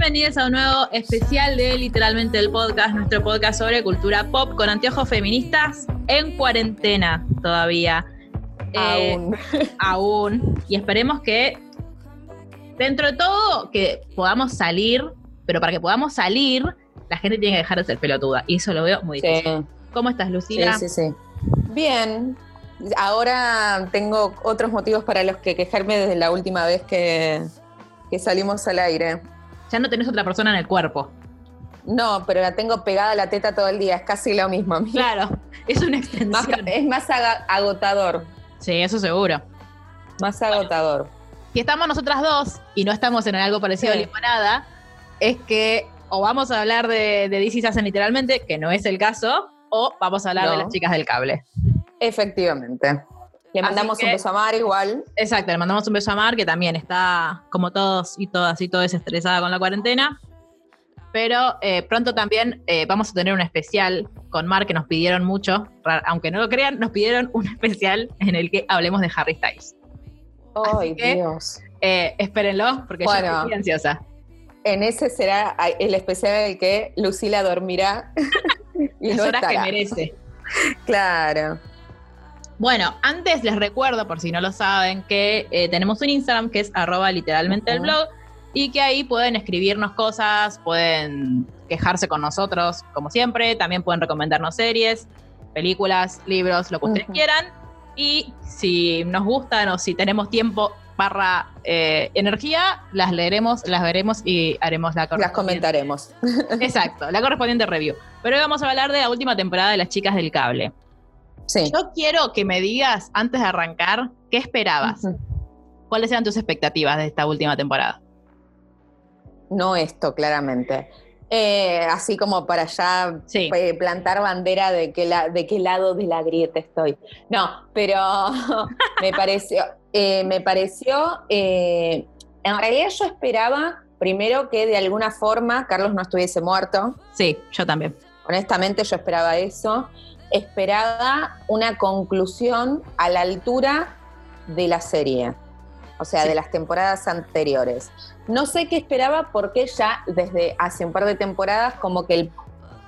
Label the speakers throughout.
Speaker 1: Bienvenidos a un nuevo especial de literalmente el podcast, nuestro podcast sobre cultura pop con anteojos feministas en cuarentena todavía. Eh,
Speaker 2: Aún.
Speaker 1: aún. Y esperemos que dentro de todo que podamos salir, pero para que podamos salir, la gente tiene que dejar de ser pelotuda. Y eso lo veo muy difícil.
Speaker 2: Sí,
Speaker 1: ¿Cómo estás,
Speaker 2: sí,
Speaker 1: Lucila?
Speaker 2: sí, sí. Bien. Ahora tengo otros motivos para los que quejarme desde la última vez que, que salimos al aire.
Speaker 1: Ya no tenés otra persona en el cuerpo.
Speaker 2: No, pero la tengo pegada a la teta todo el día, es casi lo mismo.
Speaker 1: Claro, es una
Speaker 2: Más-
Speaker 1: extensión.
Speaker 2: es más agotador,
Speaker 1: Sí, eso seguro.
Speaker 2: más agotador.
Speaker 1: si estamos nosotras dos y no estamos en algo parecido
Speaker 2: Sí.
Speaker 1: a limonada, es que o vamos a hablar de, de DC se hacen literalmente, que no es el caso, o vamos a hablar de las chicas del cable.
Speaker 2: Efectivamente. Le mandamos
Speaker 1: que-
Speaker 2: un beso a Mar igual.
Speaker 1: Exacto, le mandamos un beso a Mar, que también está, como todos y todas y todas, estresada con la cuarentena. Pero eh, pronto también eh, vamos a tener un especial con Mar que nos pidieron mucho, aunque no lo crean, nos pidieron un especial en el que hablemos de Harry Styles.
Speaker 2: Ay,
Speaker 1: que-
Speaker 2: Dios.
Speaker 1: Eh, espérenlo, porque yo
Speaker 2: Bueno.
Speaker 1: estoy ansiosa.
Speaker 2: En ese será el especial en el que Lucila dormirá y
Speaker 1: Las
Speaker 2: no
Speaker 1: horas que merece.
Speaker 2: Claro.
Speaker 1: Bueno, antes les recuerdo, por si no lo saben, que eh, tenemos un Instagram que es arroba literalmente el blog y que ahí pueden escribirnos cosas, pueden quejarse con nosotros, como siempre, también pueden recomendarnos series, películas, libros, lo que ustedes quieran. Y si nos gustan o si tenemos tiempo barra eh, energía, las leeremos, las veremos y haremos la
Speaker 2: Las
Speaker 1: correspondiente-
Speaker 2: comentaremos.
Speaker 1: Exacto, la correspondiente review. Pero hoy vamos a hablar de la última temporada de Las Chicas del Cable.
Speaker 2: Sí.
Speaker 1: Yo quiero que me digas, antes de arrancar, ¿qué esperabas? ¿Cuáles eran tus expectativas de esta última temporada?
Speaker 2: No esto, claramente. Eh, así como para ya
Speaker 1: Sí.
Speaker 2: eh, plantar bandera de qué, la- de qué lado de la grieta estoy. No, pero me pareció, eh, me pareció, eh, en realidad yo esperaba primero que de alguna forma Carlos no estuviese muerto.
Speaker 1: Sí, yo también.
Speaker 2: Honestamente yo esperaba eso. Esperaba una conclusión a la altura de la serie, o sea,
Speaker 1: Sí.
Speaker 2: de las temporadas anteriores. No sé qué esperaba porque ya desde hace un par de temporadas como que el-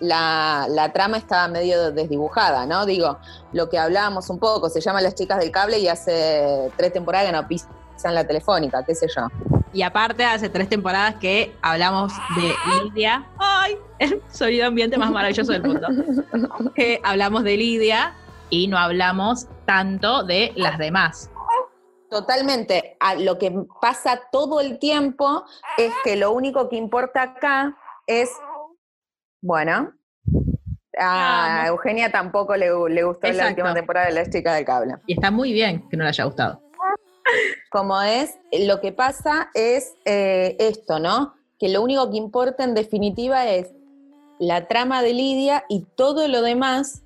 Speaker 2: la, la trama estaba medio desdibujada, ¿no? Digo, lo que hablábamos un poco, se llama Las chicas del cable y hace tres temporadas que no pisan la telefónica, qué sé yo.
Speaker 1: Y aparte, hace tres temporadas que hablamos de Lidia. ¡Ay! El sonido ambiente más maravilloso del mundo. Que hablamos de Lidia y no hablamos tanto de las demás.
Speaker 2: Totalmente. A lo que pasa todo el tiempo es que lo único que importa acá es, bueno, a. Eugenia tampoco le, le gustó la última temporada de Las Chicas del Cable.
Speaker 1: Y está muy bien que no le haya gustado.
Speaker 2: Como es, lo que pasa es eh, esto, ¿no? Que lo único que importa en definitiva es la trama de Lidia y todo lo demás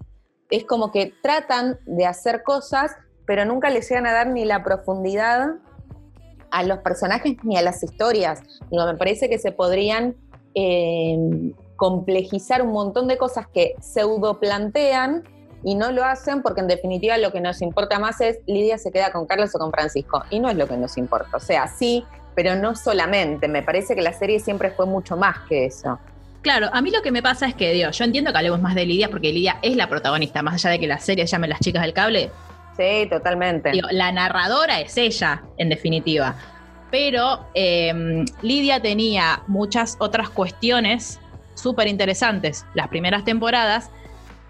Speaker 2: es como que tratan de hacer cosas, pero nunca le llegan a dar ni la profundidad a los personajes ni a las historias. Digo, me parece que se podrían eh, complejizar un montón de cosas que pseudo plantean y no lo hacen porque en definitiva lo que nos importa más es Lidia se queda con Carlos o con Francisco y no es lo que nos importa. O sea, sí, pero no solamente. Me parece que la serie siempre fue mucho más que eso.
Speaker 1: Claro, a mí lo que me pasa es que, Dios, yo entiendo que hablemos más de Lidia porque Lidia es la protagonista, más allá de que la serie se llame Las Chicas del Cable,
Speaker 2: Sí, totalmente.
Speaker 1: Digo, la narradora es ella, en definitiva. Pero eh, Lidia tenía muchas otras cuestiones súper interesantes las primeras temporadas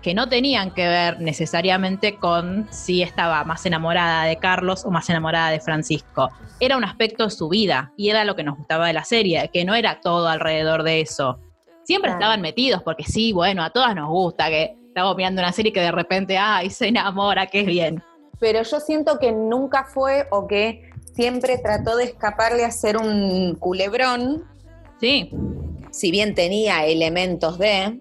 Speaker 1: que no tenían que ver necesariamente con si estaba más enamorada de Carlos o más enamorada de Francisco. Era un aspecto de su vida y era lo que nos gustaba de la serie, que no era todo alrededor de eso. Siempre
Speaker 2: Claro.
Speaker 1: estaban metidos porque sí, bueno, a todas nos gusta que estamos mirando una serie que de repente, ay, se enamora, qué bien.
Speaker 2: pero yo siento que nunca fue o que siempre trató de escaparle a ser un culebrón
Speaker 1: Sí,
Speaker 2: si bien tenía elementos de,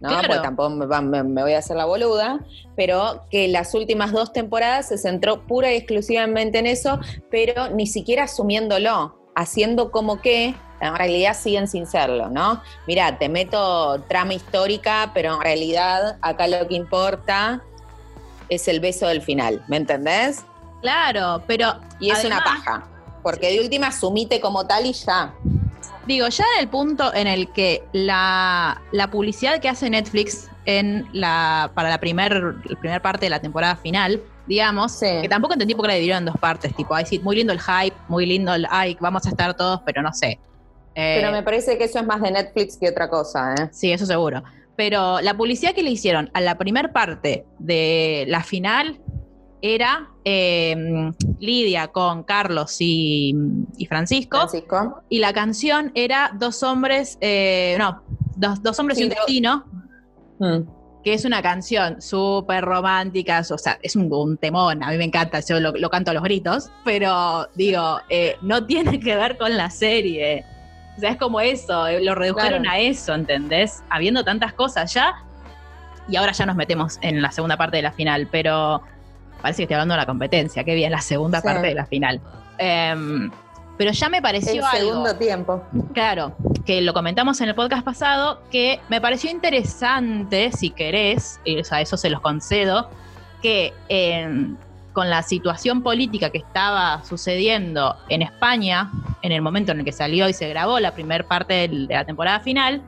Speaker 2: ¿no?
Speaker 1: Claro.
Speaker 2: Porque tampoco me, voy a hacer la boluda, pero que las últimas dos temporadas se centró pura y exclusivamente en eso, pero ni siquiera asumiéndolo, haciendo como que en realidad siguen sin serlo, ¿no? Mira, te meto trama histórica, pero en realidad acá lo que importa es el beso del final, ¿me entendés?
Speaker 1: Claro, pero.
Speaker 2: Y es una paja, porque de última asumite como tal y ya.
Speaker 1: Digo, ya en el punto en el que la, la publicidad que hace Netflix en la, para la primer, la primer parte de la temporada final, digamos,
Speaker 2: Sí.
Speaker 1: que tampoco entendí por qué la dividieron en dos partes, tipo, ay, sí, muy lindo el hype, muy lindo el, ay, vamos a estar todos, pero no sé. Eh,
Speaker 2: Pero me parece que eso es más de Netflix que otra cosa, ¿eh?
Speaker 1: Sí, eso seguro. Pero la publicidad que le hicieron a la primer parte de la final era eh, Lidia con Carlos y, y Francisco.
Speaker 2: Francisco.
Speaker 1: Y la canción era Dos hombres, eh, no, dos, dos hombres y un destino,
Speaker 2: Mm.
Speaker 1: que es una canción súper romántica, o sea, es un, un temón, a mí me encanta, yo lo, lo canto a los gritos, pero digo, eh, no tiene que ver con la serie. O sea, es como eso, eh, lo redujeron
Speaker 2: Claro.
Speaker 1: a eso, ¿entendés? Habiendo tantas cosas ya, y ahora ya nos metemos en la segunda parte de la final, pero parece que estoy hablando de la competencia, qué bien, la segunda
Speaker 2: Sí.
Speaker 1: parte de la final. Em, pero ya me pareció
Speaker 2: El
Speaker 1: algo.
Speaker 2: segundo tiempo.
Speaker 1: Claro, que lo comentamos en el podcast pasado, que me pareció interesante, si querés, y, sea, eso se los concedo, que eh, con la situación política que estaba sucediendo en España, en el momento en el que salió y se grabó la primera parte de la temporada final,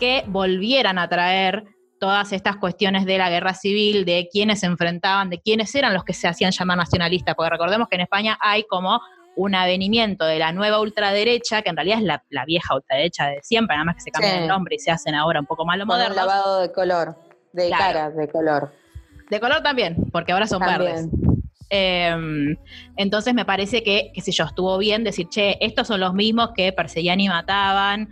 Speaker 1: que volvieran a traer todas estas cuestiones de la guerra civil, de quiénes se enfrentaban, de quiénes eran los que se hacían llamar nacionalistas, porque recordemos que en España hay como un avenimiento de la nueva ultraderecha, que en realidad es la, la vieja ultraderecha de siempre, nada más que se cambian
Speaker 2: Sí.
Speaker 1: el nombre y se hacen ahora un poco más lo modernos.
Speaker 2: lavado de color, de
Speaker 1: Claro.
Speaker 2: cara, de color.
Speaker 1: De color también, porque ahora son
Speaker 2: También.
Speaker 1: verdes. Eh, entonces me parece que, qué sé yo, estuvo bien decir, che, estos son los mismos que perseguían y mataban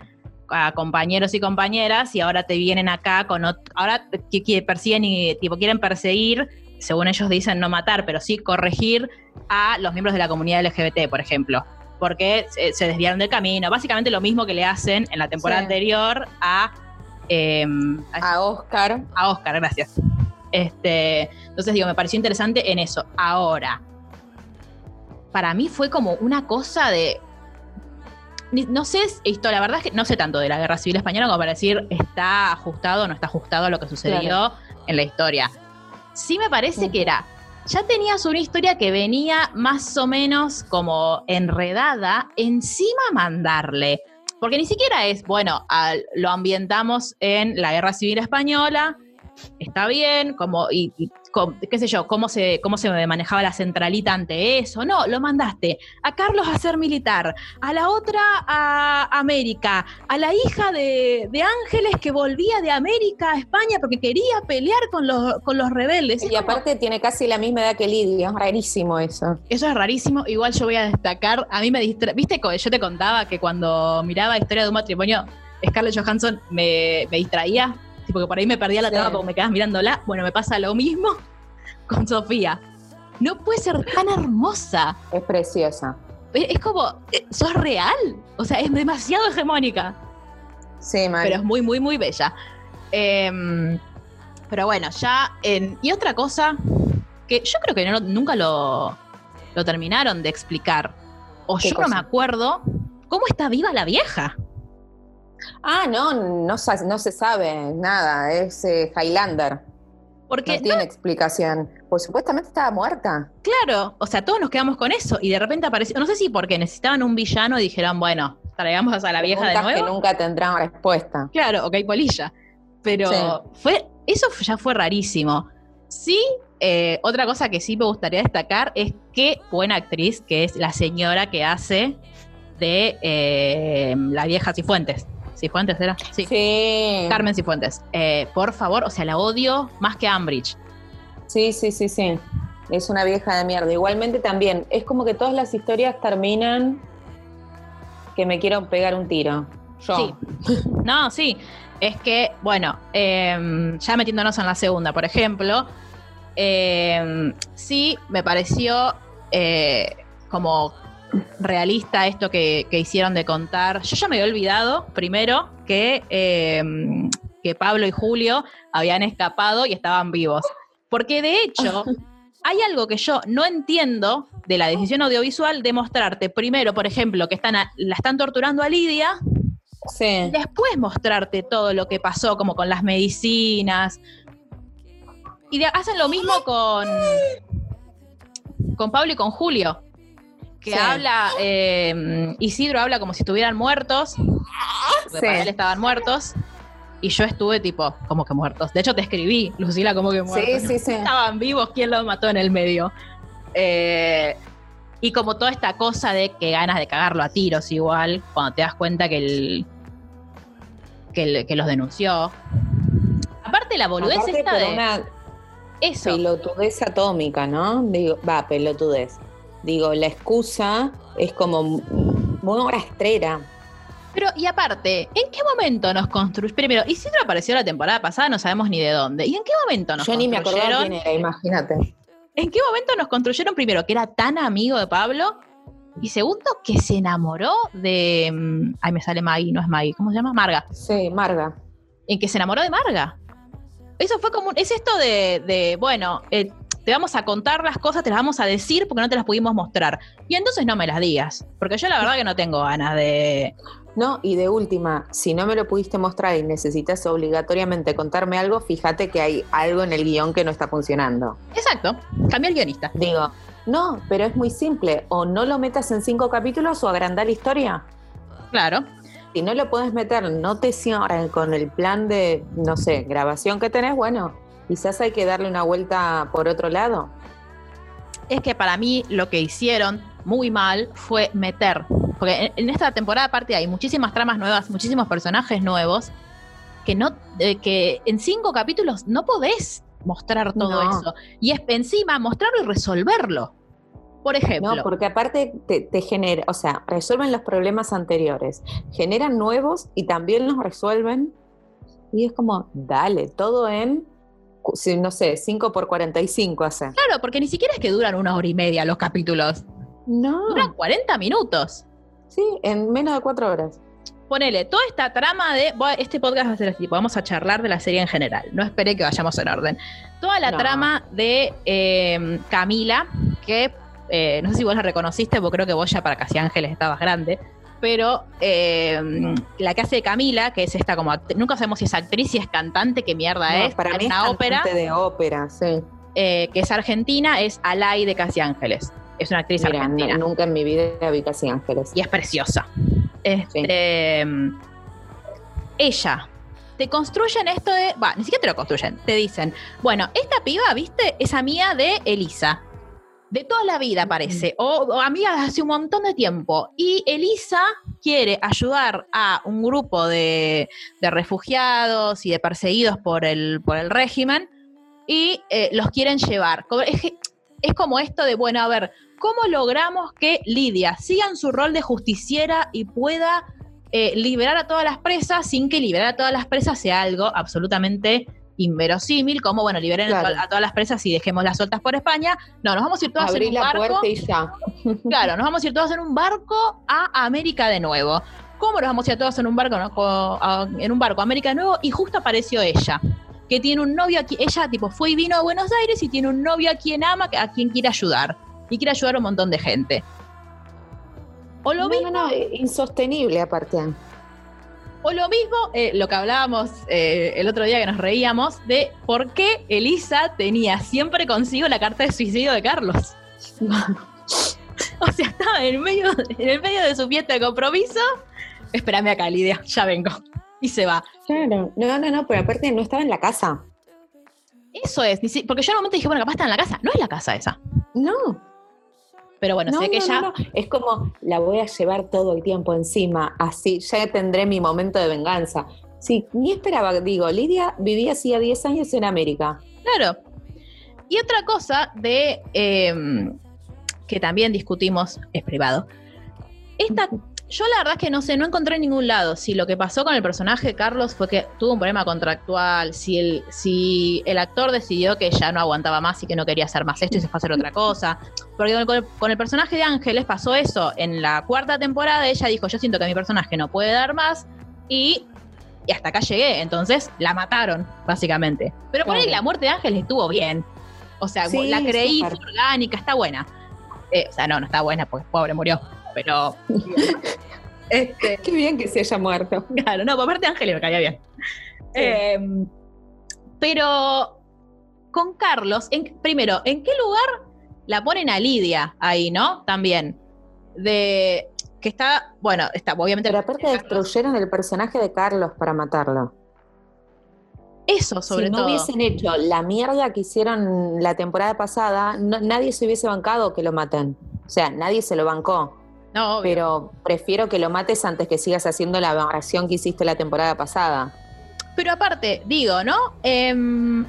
Speaker 1: a compañeros y compañeras y ahora te vienen acá con ahora que, que persiguen y tipo quieren perseguir, según ellos dicen no matar, pero sí corregir a los miembros de la comunidad LGBT, por ejemplo, porque se, se desviaron del camino, básicamente lo mismo que le hacen en la temporada
Speaker 2: Sí.
Speaker 1: anterior a, eh, a
Speaker 2: A Oscar.
Speaker 1: a Oscar, gracias. Este, entonces digo, me pareció interesante en eso. Ahora, para mí fue como una cosa de. No sé esto, la verdad es que no sé tanto de la guerra civil española como para decir está ajustado o no está ajustado a lo que sucedió
Speaker 2: Claro.
Speaker 1: en la historia. Sí me parece que era. Ya tenías una historia que venía más o menos como enredada, encima mandarle. Porque ni siquiera es, bueno, al- lo ambientamos en la guerra civil española, está bien, como, y, y qué sé yo, cómo se, cómo se manejaba la centralita ante eso. No, lo mandaste a Carlos a ser militar, a la otra a América, a la hija de, de Ángeles que volvía de América a España porque quería pelear con los, con los rebeldes. Es
Speaker 2: Y
Speaker 1: como-
Speaker 2: aparte tiene casi la misma edad que Lidia. Es rarísimo eso.
Speaker 1: eso es rarísimo. Igual yo voy a destacar, a mí me distra... ¿Viste? Yo te contaba que cuando miraba Historia de un matrimonio, Scarlett Johansson me, me distraía. Tipo que por ahí me perdía la
Speaker 2: Sí.
Speaker 1: trama porque me quedabas mirándola. Bueno, me pasa lo mismo con Sofía. No puede ser tan hermosa.
Speaker 2: Es preciosa.
Speaker 1: Es es como, eh, sos real. O sea, es demasiado hegemónica.
Speaker 2: Sí, mal.
Speaker 1: Pero es muy, muy, muy bella. Em, pero bueno, ya. en- y otra cosa que yo creo que no- nunca lo, lo terminaron de explicar. O
Speaker 2: ¿Qué
Speaker 1: yo no me acuerdo cómo está viva la vieja.
Speaker 2: Ah, no, no, no se sabe nada. Es eh, Highlander.
Speaker 1: Porque,
Speaker 2: no tiene explicación. Pues supuestamente estaba muerta.
Speaker 1: claro, o sea, todos nos quedamos con eso. Y de repente apareció. No sé si porque necesitaban un villano y dijeron, bueno, traigamos a la vieja de nuevo.
Speaker 2: que nunca tendrán respuesta.
Speaker 1: Claro, ok, polilla. Pero
Speaker 2: Sí.
Speaker 1: fue, eso ya fue rarísimo. Sí, eh, otra cosa que sí me gustaría destacar es qué buena actriz que es la señora que hace de eh, la vieja Cifuentes. ¿Cifuentes era? Sí.
Speaker 2: Sí.
Speaker 1: Carmen Cifuentes. Eh, por favor, o sea, la odio más que Ambridge.
Speaker 2: Sí, sí, sí, sí. Es una vieja de mierda. Igualmente también, es como que todas las historias terminan que me quiero pegar un tiro. Yo.
Speaker 1: Sí. No, sí. Es que, bueno, eh, ya metiéndonos en la segunda, por ejemplo, eh, sí me pareció eh, como realista esto que, que hicieron de contar. Yo ya me había olvidado, primero, que, eh, que Pablo y Julio habían escapado y estaban vivos. Porque de hecho, hay algo que yo no entiendo de la decisión audiovisual de mostrarte primero, por ejemplo, que están a- la están torturando a Lidia,
Speaker 2: Sí.
Speaker 1: y después mostrarte todo lo que pasó, como con las medicinas. Y de- hacen lo mismo con, con Pablo y con Julio. Que
Speaker 2: Sí.
Speaker 1: habla, eh, Isidro habla como si estuvieran muertos. porque
Speaker 2: Sí.
Speaker 1: Para él estaban muertos. Y yo estuve tipo, como que muertos. De hecho, te escribí, Lucila, como que muertos.
Speaker 2: Sí, sí, sí.
Speaker 1: Estaban vivos, ¿quién los mató en el medio? Eh, y como toda esta cosa de que ganas de cagarlo a tiros igual, cuando te das cuenta que el, que, el- que los denunció. Aparte la boludez
Speaker 2: Aparte
Speaker 1: esta
Speaker 2: por
Speaker 1: de
Speaker 2: una
Speaker 1: eso.
Speaker 2: pelotudez atómica, ¿no? Digo, va, pelotudez. Digo, la excusa es como muy rastrera.
Speaker 1: Pero, y aparte, ¿en qué momento nos construyeron? Primero, Isidro apareció la temporada pasada, no sabemos ni de dónde. ¿Y en qué momento nos
Speaker 2: Yo ni me acordaba quién era, imagínate.
Speaker 1: ¿En qué momento nos construyeron primero que era tan amigo de Pablo? Y segundo, que se enamoró de. mm, Ay, me sale Maggie, no es Maggie, ¿cómo se llama? Marga.
Speaker 2: Sí, Marga.
Speaker 1: En que se enamoró de Marga. Eso fue como. un- Es esto de, de, bueno, eh, te vamos a contar las cosas, te las vamos a decir porque no te las pudimos mostrar. Y entonces no me las digas. Porque yo la verdad que no tengo ganas de.
Speaker 2: No, y de última, si no me lo pudiste mostrar y necesitas obligatoriamente contarme algo, fíjate que hay algo en el guion que no está funcionando.
Speaker 1: Exacto, cambié el guionista.
Speaker 2: Digo, no, pero es muy simple. O no lo metas en cinco capítulos o agrandar la historia.
Speaker 1: Claro.
Speaker 2: Si no lo puedes meter, no te cierren con el plan de, no sé, grabación que tenés, bueno, quizás hay que darle una vuelta por otro lado.
Speaker 1: es que para mí lo que hicieron muy mal fue meter, porque en, esta temporada aparte hay muchísimas tramas nuevas, muchísimos personajes nuevos, que no, eh, que en cinco capítulos no podés mostrar todo
Speaker 2: No.
Speaker 1: eso. Y es encima mostrarlo y resolverlo. Por ejemplo,
Speaker 2: No, porque aparte te, te genera, o sea, resuelven los problemas anteriores, generan nuevos y también los resuelven. Y es como, dale, todo en, no sé, 5 por 45 hace.
Speaker 1: claro, porque ni siquiera es que duran una hora y media los capítulos,
Speaker 2: No,
Speaker 1: duran 40 minutos.
Speaker 2: sí, en menos de 4 horas.
Speaker 1: Ponele, toda esta trama de. Este podcast va a ser así, vamos a charlar de la serie en general. No esperé que vayamos en orden. Toda la
Speaker 2: No.
Speaker 1: trama de eh, Camila, que eh, no sé si vos la reconociste, porque creo que vos ya para Casi Ángeles estabas grande. Pero eh, la que hace de Camila, que es esta como. Nunca sabemos si es actriz, si es cantante, qué mierda
Speaker 2: No,
Speaker 1: es.
Speaker 2: para mí es
Speaker 1: ópera,
Speaker 2: cantante de ópera, sí.
Speaker 1: eh, que es argentina, es Alay de Casi Ángeles. Es una actriz
Speaker 2: Mira,
Speaker 1: argentina.
Speaker 2: no- nunca en mi vida vi casi ángeles.
Speaker 1: y es preciosa. Este, Ella. Te construyen esto de. Va, ni siquiera te lo construyen. Te dicen, bueno, esta piba, viste, es amiga de Elisa. De toda la vida parece. O, o amiga de hace un montón de tiempo. Y Elisa quiere ayudar a un grupo de, de refugiados y de perseguidos por el, por el régimen. Y eh, los quieren llevar. Es, es como esto de, bueno, a ver, ¿cómo logramos que Lidia siga en su rol de justiciera y pueda eh, liberar a todas las presas sin que liberar a todas las presas sea algo absolutamente inverosímil, como, bueno, liberen a
Speaker 2: Claro.
Speaker 1: to- a, todas las presas y dejémoslas sueltas por España? No, nos vamos a ir todas
Speaker 2: Abrí
Speaker 1: en un
Speaker 2: la
Speaker 1: barco.
Speaker 2: puerta y ya.
Speaker 1: Claro, nos vamos a ir todos en un barco a América de nuevo. ¿Cómo nos vamos a ir todos en un barco, no? Co- a- en un barco a América de nuevo? Y justo apareció ella, que tiene un novio aquí. Ella, tipo, fue y vino a Buenos Aires y tiene un novio a quien ama, a quien quiere ayudar. Y quiere ayudar a un montón de gente. O lo
Speaker 2: No,
Speaker 1: mismo,
Speaker 2: no, no, insostenible aparte.
Speaker 1: O lo mismo, eh, lo que hablábamos eh, el otro día que nos reíamos, de por qué Elisa tenía siempre consigo la carta de suicidio de Carlos. O sea, estaba en el medio, en el medio de su fiesta de compromiso. Espérame acá, Lidia, ya vengo. Y se va.
Speaker 2: Claro. No, no, no, pero aparte no estaba en la casa.
Speaker 1: Eso es, porque yo en un momento dije, bueno, capaz está en la casa. No es la casa esa.
Speaker 2: No.
Speaker 1: Pero bueno,
Speaker 2: no,
Speaker 1: sé que
Speaker 2: no,
Speaker 1: ya.
Speaker 2: no. Es como la voy a llevar todo el tiempo encima, así ya tendré mi momento de venganza. Sí, ni esperaba, digo, Lidia vivía hacía 10 años en América.
Speaker 1: Claro. Y otra cosa de eh, que también discutimos, es privado. Esta, yo la verdad es que no sé, no encontré en ningún lado si lo que pasó con el personaje de Carlos fue que tuvo un problema contractual, si el, si el actor decidió que ya no aguantaba más y que no quería hacer más esto y se fue a hacer otra cosa. Porque con el, con el personaje de Ángeles pasó eso. En la cuarta temporada ella dijo, yo siento que mi personaje no puede dar más y, y hasta acá llegué. Entonces la mataron, básicamente. Pero por ahí la muerte de Ángeles estuvo bien. O sea,
Speaker 2: Sí,
Speaker 1: la creí, fue orgánica, está buena. Eh, o sea, no, no está buena porque pobre murió. Pero... este,
Speaker 2: Qué bien que se haya muerto.
Speaker 1: Claro, no, por parte de Ángeles me caía bien. Eh, pero con Carlos, en- primero, ¿en qué lugar la ponen a Lidia ahí, no? También. De que está, bueno, está obviamente.
Speaker 2: Pero aparte destruyeron el personaje de Carlos para matarlo.
Speaker 1: Eso, sobre
Speaker 2: si no
Speaker 1: todo.
Speaker 2: hubiesen hecho la mierda que hicieron la temporada pasada, no- nadie se hubiese bancado que lo maten. O sea, nadie se lo bancó.
Speaker 1: No, obvio.
Speaker 2: Pero prefiero que lo mates antes que sigas haciendo la aberración que hiciste la temporada pasada.
Speaker 1: Pero aparte, digo, ¿no? Em,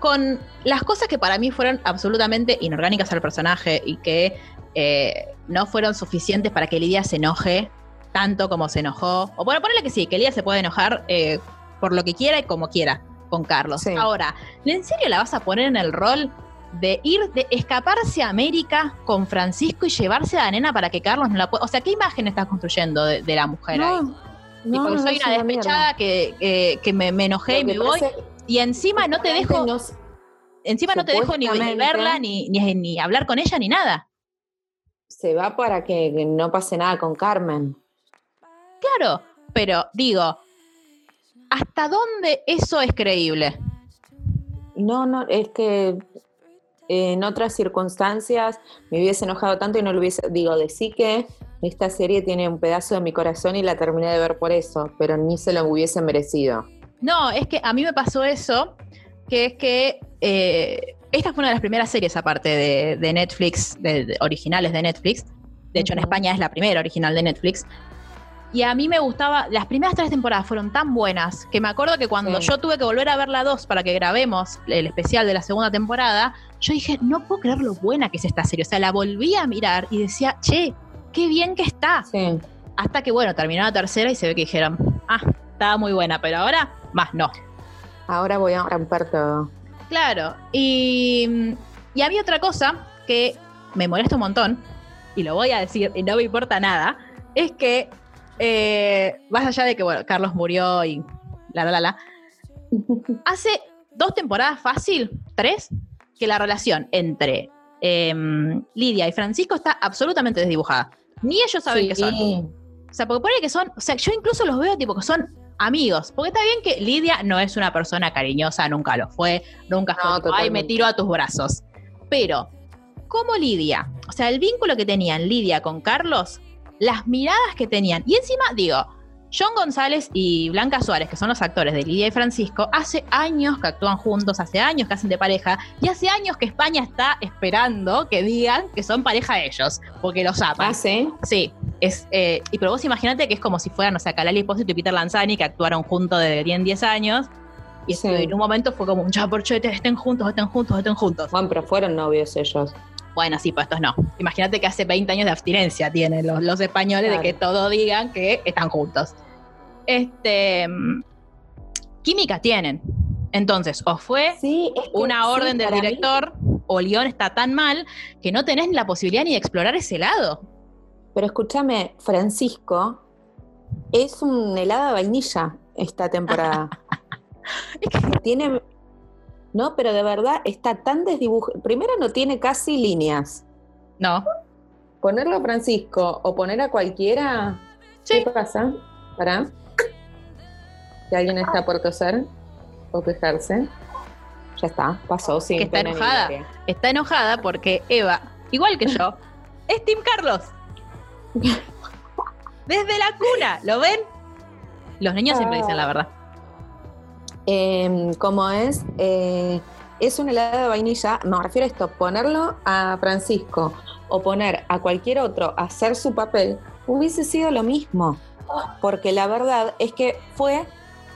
Speaker 1: con las cosas que para mí fueron absolutamente inorgánicas al personaje y que eh, no fueron suficientes para que Lidia se enoje tanto como se enojó. O bueno, ponerle que sí, que Lidia se puede enojar eh, por lo que quiera y como quiera con Carlos.
Speaker 2: Sí.
Speaker 1: Ahora, ¿en serio la vas a poner en el rol de ir, de escaparse a América con Francisco y llevarse a la nena para que Carlos no la pueda... O sea, ¿qué imagen estás construyendo de, de la mujer ahí? Tipo,
Speaker 2: no,
Speaker 1: soy una
Speaker 2: una
Speaker 1: despechada que, que- que me, me enojé y me voy. Y encima no te dejo,
Speaker 2: no-
Speaker 1: encima no te dejo ni, verla, ni, ni, ni hablar con ella, ni nada.
Speaker 2: se va para que, que no pase nada con Carmen.
Speaker 1: Claro, pero digo, ¿hasta dónde eso es creíble?
Speaker 2: No, no, es que en otras circunstancias me hubiese enojado tanto y no lo hubiese. Digo, de sí que esta serie tiene un pedazo de mi corazón y la terminé de ver por eso, pero ni se lo hubiese merecido.
Speaker 1: No, es que a mí me pasó eso, que es que eh, esta fue una de las primeras series aparte de, de Netflix, de, de originales de Netflix. De hecho, en. España es la primera original de Netflix. Y a mí me gustaba, las primeras tres temporadas fueron tan buenas que me acuerdo que cuando
Speaker 2: Sí.
Speaker 1: yo tuve que volver a ver la 2 para que grabemos el especial de la segunda temporada, yo dije, no puedo creer lo buena que es esta serie. O sea, la volví a mirar y decía, che, qué bien que está.
Speaker 2: Sí.
Speaker 1: Hasta que, bueno, terminó la tercera y se ve que dijeron, ah, estaba muy buena, pero ahora, más no.
Speaker 2: Ahora voy a romper todo.
Speaker 1: Claro, y, y había otra cosa que me molesta un montón, y lo voy a decir, y no me importa nada, es que, eh, más allá de que, bueno, Carlos murió y la, la, la, la, hace dos temporadas fácil, tres, que la relación entre em, Lidia y Francisco está absolutamente desdibujada. Ni ellos saben
Speaker 2: Sí.
Speaker 1: qué son. O sea, porque pone que son, o sea, yo incluso los veo tipo que son amigos. Porque está bien que Lidia no es una persona cariñosa, nunca lo fue, nunca fue,
Speaker 2: No,
Speaker 1: tipo, ay, me tiro a tus brazos. Pero, como Lidia, o sea, el vínculo que tenían Lidia con Carlos, las miradas que tenían, y encima, digo, John González y Blanca Suárez, que son los actores de Lidia y Francisco, hace años que actúan juntos, hace años que hacen de pareja, y hace años que España está esperando que digan que son pareja de ellos, porque los aman.
Speaker 2: Ah, sí.
Speaker 1: Sí, es, eh, y pero vos imagínate que es como si fueran, o sea, Kalali Espósito y Peter Lanzani que actuaron juntos desde 10, 10 años. Y
Speaker 2: Sí.
Speaker 1: en un momento fue como un chaporchete, estén juntos, estén juntos, estén juntos.
Speaker 2: Bueno, pero fueron novios ellos.
Speaker 1: Bueno, sí, pues estos no. Imagínate que hace 20 años de abstinencia tienen los, los españoles
Speaker 2: Claro.
Speaker 1: de que todo digan que están juntos. Este. mm, Química tienen. Entonces, o fue
Speaker 2: Sí, es que
Speaker 1: una
Speaker 2: sí,
Speaker 1: orden del
Speaker 2: mí-
Speaker 1: director, o el guion está tan mal que no tenés la posibilidad ni de explorar ese lado.
Speaker 2: Pero escúchame, Francisco es un helado de vainilla esta temporada.
Speaker 1: Es que
Speaker 2: tiene. No, pero de verdad está tan desdibujado. Primero no tiene casi líneas.
Speaker 1: no.
Speaker 2: Ponerlo a Francisco o poner a cualquiera.
Speaker 1: Sí.
Speaker 2: ¿Qué pasa? ¿Para? ¿Que alguien está por toser o quejarse? Ya está, pasó, sí.
Speaker 1: Que está enojada. está enojada porque Eva, igual que yo, es Tim Carlos. Desde la cuna, ¿lo ven? Los niños siempre dicen la verdad.
Speaker 2: Eh, como es, eh, es un helado de vainilla, me refiero a esto, ponerlo a Francisco o poner a cualquier otro a hacer su papel, hubiese sido lo mismo. Porque la verdad es que fue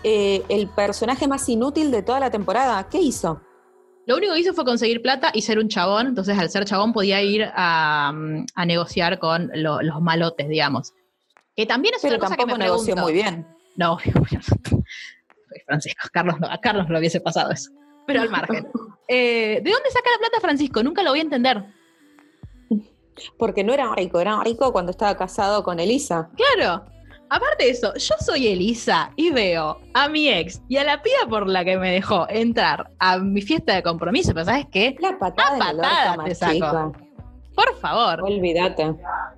Speaker 2: eh, el personaje más inútil de toda la temporada. ¿Qué hizo?
Speaker 1: Lo único que hizo fue conseguir plata y ser un chabón. Entonces, al ser chabón, podía ir a, mm, a negociar con lo- los malotes, digamos. Que también es
Speaker 2: Pero
Speaker 1: otra cosa que me
Speaker 2: tampoco negoció
Speaker 1: pregunto.
Speaker 2: muy bien.
Speaker 1: No, Francisco, Carlos no, a Carlos no le hubiese pasado eso. Pero al margen. Eh, ¿De dónde saca la plata Francisco? Nunca lo voy a entender.
Speaker 2: Porque no era rico, era rico cuando estaba casado con Elisa.
Speaker 1: Claro. Aparte de eso, yo soy Elisa y veo a mi ex y a la piba por la que me dejó entrar a mi fiesta de compromiso, pero ¿sabes qué?
Speaker 2: La patada,
Speaker 1: La patada te saco. Por favor.
Speaker 2: Olvídate.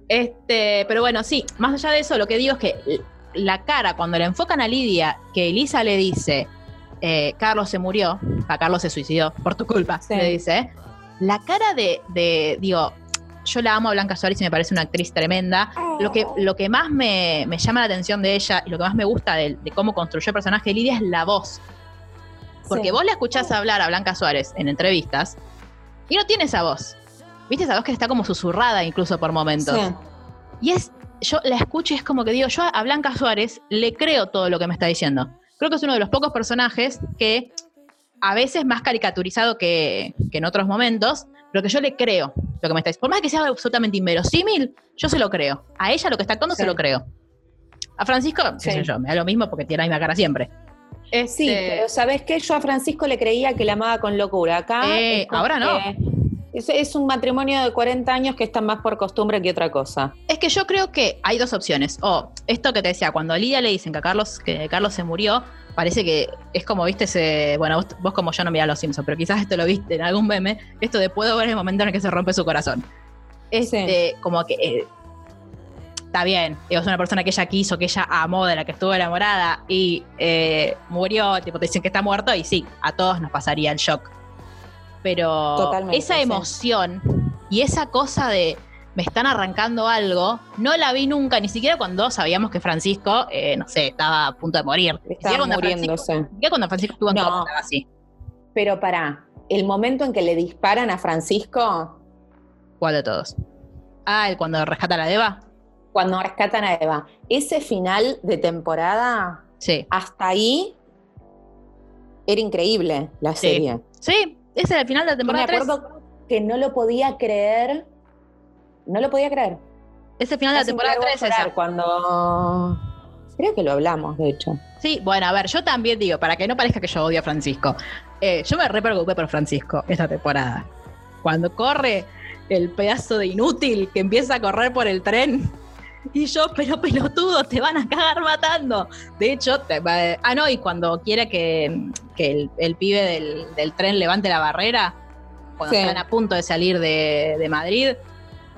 Speaker 1: Este, pero bueno, sí, más allá de eso, lo que digo es que la cara, cuando le enfocan a Lidia, que Elisa le dice, eh, Carlos se murió, a Carlos se suicidó por tu culpa,
Speaker 2: Sí.
Speaker 1: le dice, la cara de, de- digo, yo la amo a Blanca Suárez y me parece una actriz tremenda. Lo que, lo que más me, me llama la atención de ella y lo que más me gusta de, de cómo construyó el personaje de Lidia es la voz. Porque
Speaker 2: Sí.
Speaker 1: vos la escuchás hablar a Blanca Suárez en entrevistas y no tiene esa voz. ¿Viste esa voz que está como susurrada incluso por momentos?
Speaker 2: Sí.
Speaker 1: Y es, yo la escucho y es como que digo, yo a Blanca Suárez le creo todo lo que me está diciendo. Creo que es uno de los pocos personajes que a veces más caricaturizado que, que en otros momentos, pero que yo le creo lo que me está diciendo. Por más que sea absolutamente inverosímil, yo se lo creo. A ella lo que está actuando se lo creo. A Francisco, qué
Speaker 2: Sí.
Speaker 1: sé yo, me da lo mismo porque tiene la misma cara siempre.
Speaker 2: Sí,
Speaker 1: Este,
Speaker 2: pero ¿sabes qué? Yo a Francisco le creía que la amaba con locura. Acá.
Speaker 1: Eh, ahora no.
Speaker 2: que Es, es un matrimonio de 40 años que está más por costumbre que otra cosa.
Speaker 1: Es que yo creo que hay dos opciones. O esto que te decía, cuando a Lidia le dicen que a Carlos, que Carlos se murió, parece que es como viste ese. Bueno, vos, vos como yo no mirás los Simpsons, pero quizás esto lo viste en algún meme. Esto de puedo ver el momento en el que se rompe su corazón. Este, como que. eh, está bien, es una persona que ella quiso, que ella amó, de la que estuvo enamorada y eh, murió, tipo, te dicen que está muerto, y sí, a todos nos pasaría el shock. Pero
Speaker 2: Totalmente,
Speaker 1: esa
Speaker 2: sí.
Speaker 1: emoción y esa cosa de me están arrancando algo, no la vi nunca, ni siquiera cuando sabíamos que Francisco, eh, no sé, estaba a punto de morir.
Speaker 2: Estaba
Speaker 1: cuando
Speaker 2: muriéndose.
Speaker 1: siquiera cuando Francisco estuvo en
Speaker 2: No.
Speaker 1: coma, estaba así.
Speaker 2: Pero para el momento en que le disparan a Francisco,
Speaker 1: ¿Cuál de todos? Ah, el cuando rescata a la Deva.
Speaker 2: cuando rescatan a Eva, ese final de temporada,
Speaker 1: Sí.
Speaker 2: hasta ahí, era increíble la
Speaker 1: Sí.
Speaker 2: serie.
Speaker 1: Sí, ese era el final de la
Speaker 2: me
Speaker 1: temporada 3.
Speaker 2: acuerdo que no lo podía creer. No lo podía creer.
Speaker 1: Ese final de la
Speaker 2: me
Speaker 1: temporada
Speaker 2: largo a
Speaker 1: 3
Speaker 2: llorar
Speaker 1: esa.
Speaker 2: Cuando. Creo que lo hablamos, de hecho.
Speaker 1: Sí, bueno, a ver, yo también digo, para que no parezca que yo odio a Francisco, eh, yo me re preocupé por Francisco esta temporada. Cuando corre el pedazo de inútil que empieza a correr por el tren. Y yo, pero pelotudo, te van a cagar matando. De hecho, te ah, no, y cuando quiere que, que el, el pibe del, del tren levante la barrera, cuando
Speaker 2: Sí.
Speaker 1: están a punto de salir de, de Madrid,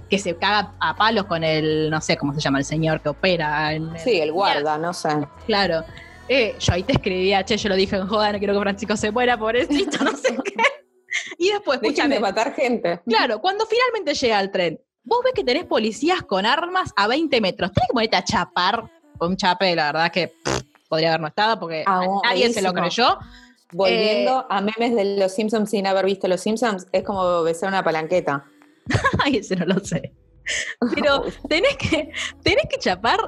Speaker 1: que se caga a palos con el, no sé cómo se llama, el señor que opera. En,
Speaker 2: Sí, el guarda, no sé.
Speaker 1: Claro. Eh, yo ahí te escribía, che, yo lo dije en joda, no quiero que Francisco se muera, pobrecito, no sé qué. Y después,
Speaker 2: Dejen
Speaker 1: escúchame,
Speaker 2: de matar gente.
Speaker 1: claro, cuando finalmente llega el tren, vos ves que tenés policías con armas a 20 metros, tenés que ponerte a chapar con un chape, la verdad que pff, podría haber no estado porque
Speaker 2: Ah,
Speaker 1: nadie se lo creyó.
Speaker 2: Volviendo
Speaker 1: Eh,
Speaker 2: a memes de los Simpsons sin haber visto los Simpsons, es como besar una palanqueta.
Speaker 1: Ay, ese no lo sé. Pero tenés que, tenés que chapar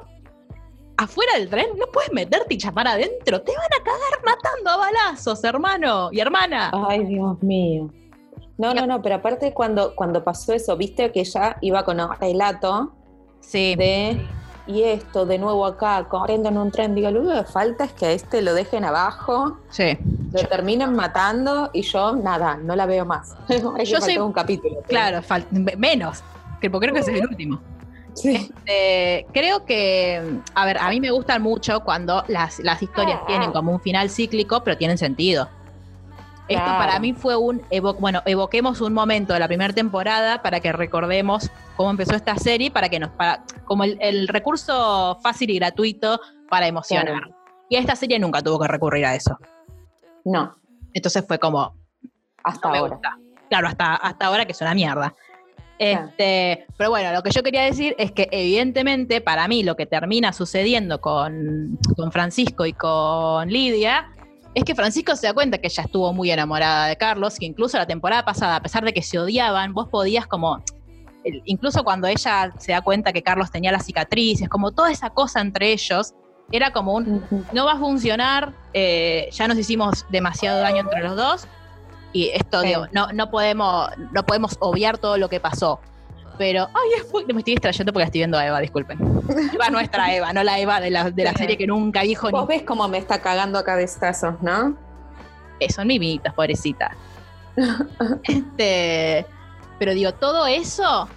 Speaker 1: afuera del tren, no puedes meterte y chapar adentro, te van a cagar matando a balazos, hermano y hermana.
Speaker 2: Ay, Dios mío. No, no, no, pero aparte cuando, cuando pasó eso, viste que ya iba con un relato
Speaker 1: Sí.
Speaker 2: de y esto de nuevo acá, corriendo en un tren, digo, lo único que falta es que a este lo dejen abajo,
Speaker 1: Sí.
Speaker 2: lo terminen matando y yo nada, no la veo más.
Speaker 1: Yo soy-
Speaker 2: un capítulo.
Speaker 1: Claro, menos. Que porque creo que ese es el último.
Speaker 2: Sí.
Speaker 1: Eh, creo que, a ver, a mí me gustan mucho cuando las, las historias tienen como un final cíclico, pero tienen sentido. Esto
Speaker 2: Claro.
Speaker 1: para mí fue un, evo- bueno, evoquemos un momento de la primera temporada para que recordemos cómo empezó esta serie, para que nos, para, como el, el recurso fácil y gratuito para emocionar.
Speaker 2: Claro.
Speaker 1: Y esta serie nunca tuvo que recurrir a eso.
Speaker 2: No,
Speaker 1: Entonces fue como,
Speaker 2: hasta
Speaker 1: no
Speaker 2: ahora.
Speaker 1: Claro, hasta, hasta ahora que es una mierda. Este, pero bueno, lo que yo quería decir es que evidentemente para mí lo que termina sucediendo con, con Francisco y con Lidia es que Francisco se da cuenta que ella estuvo muy enamorada de Carlos, que incluso la temporada pasada, a pesar de que se odiaban, vos podías como, incluso cuando ella se da cuenta que Carlos tenía las cicatrices, como toda esa cosa entre ellos, era como un, no va a funcionar, eh, ya nos hicimos demasiado daño entre los dos y esto
Speaker 2: Sí.
Speaker 1: digo, no, no podemos no podemos obviar todo lo que pasó. Pero. Ay, es muy- me estoy distrayendo porque estoy viendo a Eva, disculpen. Eva nuestra Eva, no la Eva de la, de la serie que nunca dijo ni
Speaker 2: Vos ves cómo me está cagando a cabezazos, ¿no?
Speaker 1: Eh, son mimitas, pobrecita. este, pero digo, todo eso,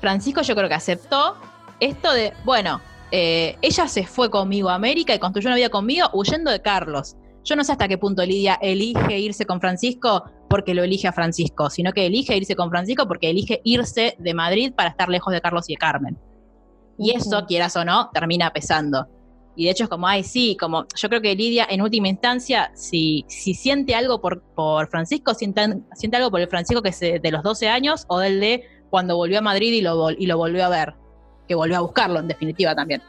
Speaker 1: Francisco yo creo que aceptó esto de, bueno, eh, ella se fue conmigo a América y construyó una vida conmigo huyendo de Carlos. Yo no sé hasta qué punto Lidia elige irse con Francisco porque lo elige a Francisco, sino que elige irse con Francisco porque elige irse de Madrid para estar lejos de Carlos y de Carmen. Y eso, quieras o no, termina pesando. Y de hecho es como, ay, sí, como yo creo que Lidia en última instancia, si, si siente algo por, por Francisco, siente, siente algo por el Francisco que de los 12 años o del de cuando volvió a Madrid y lo, y lo volvió a ver, que volvió a buscarlo en definitiva también.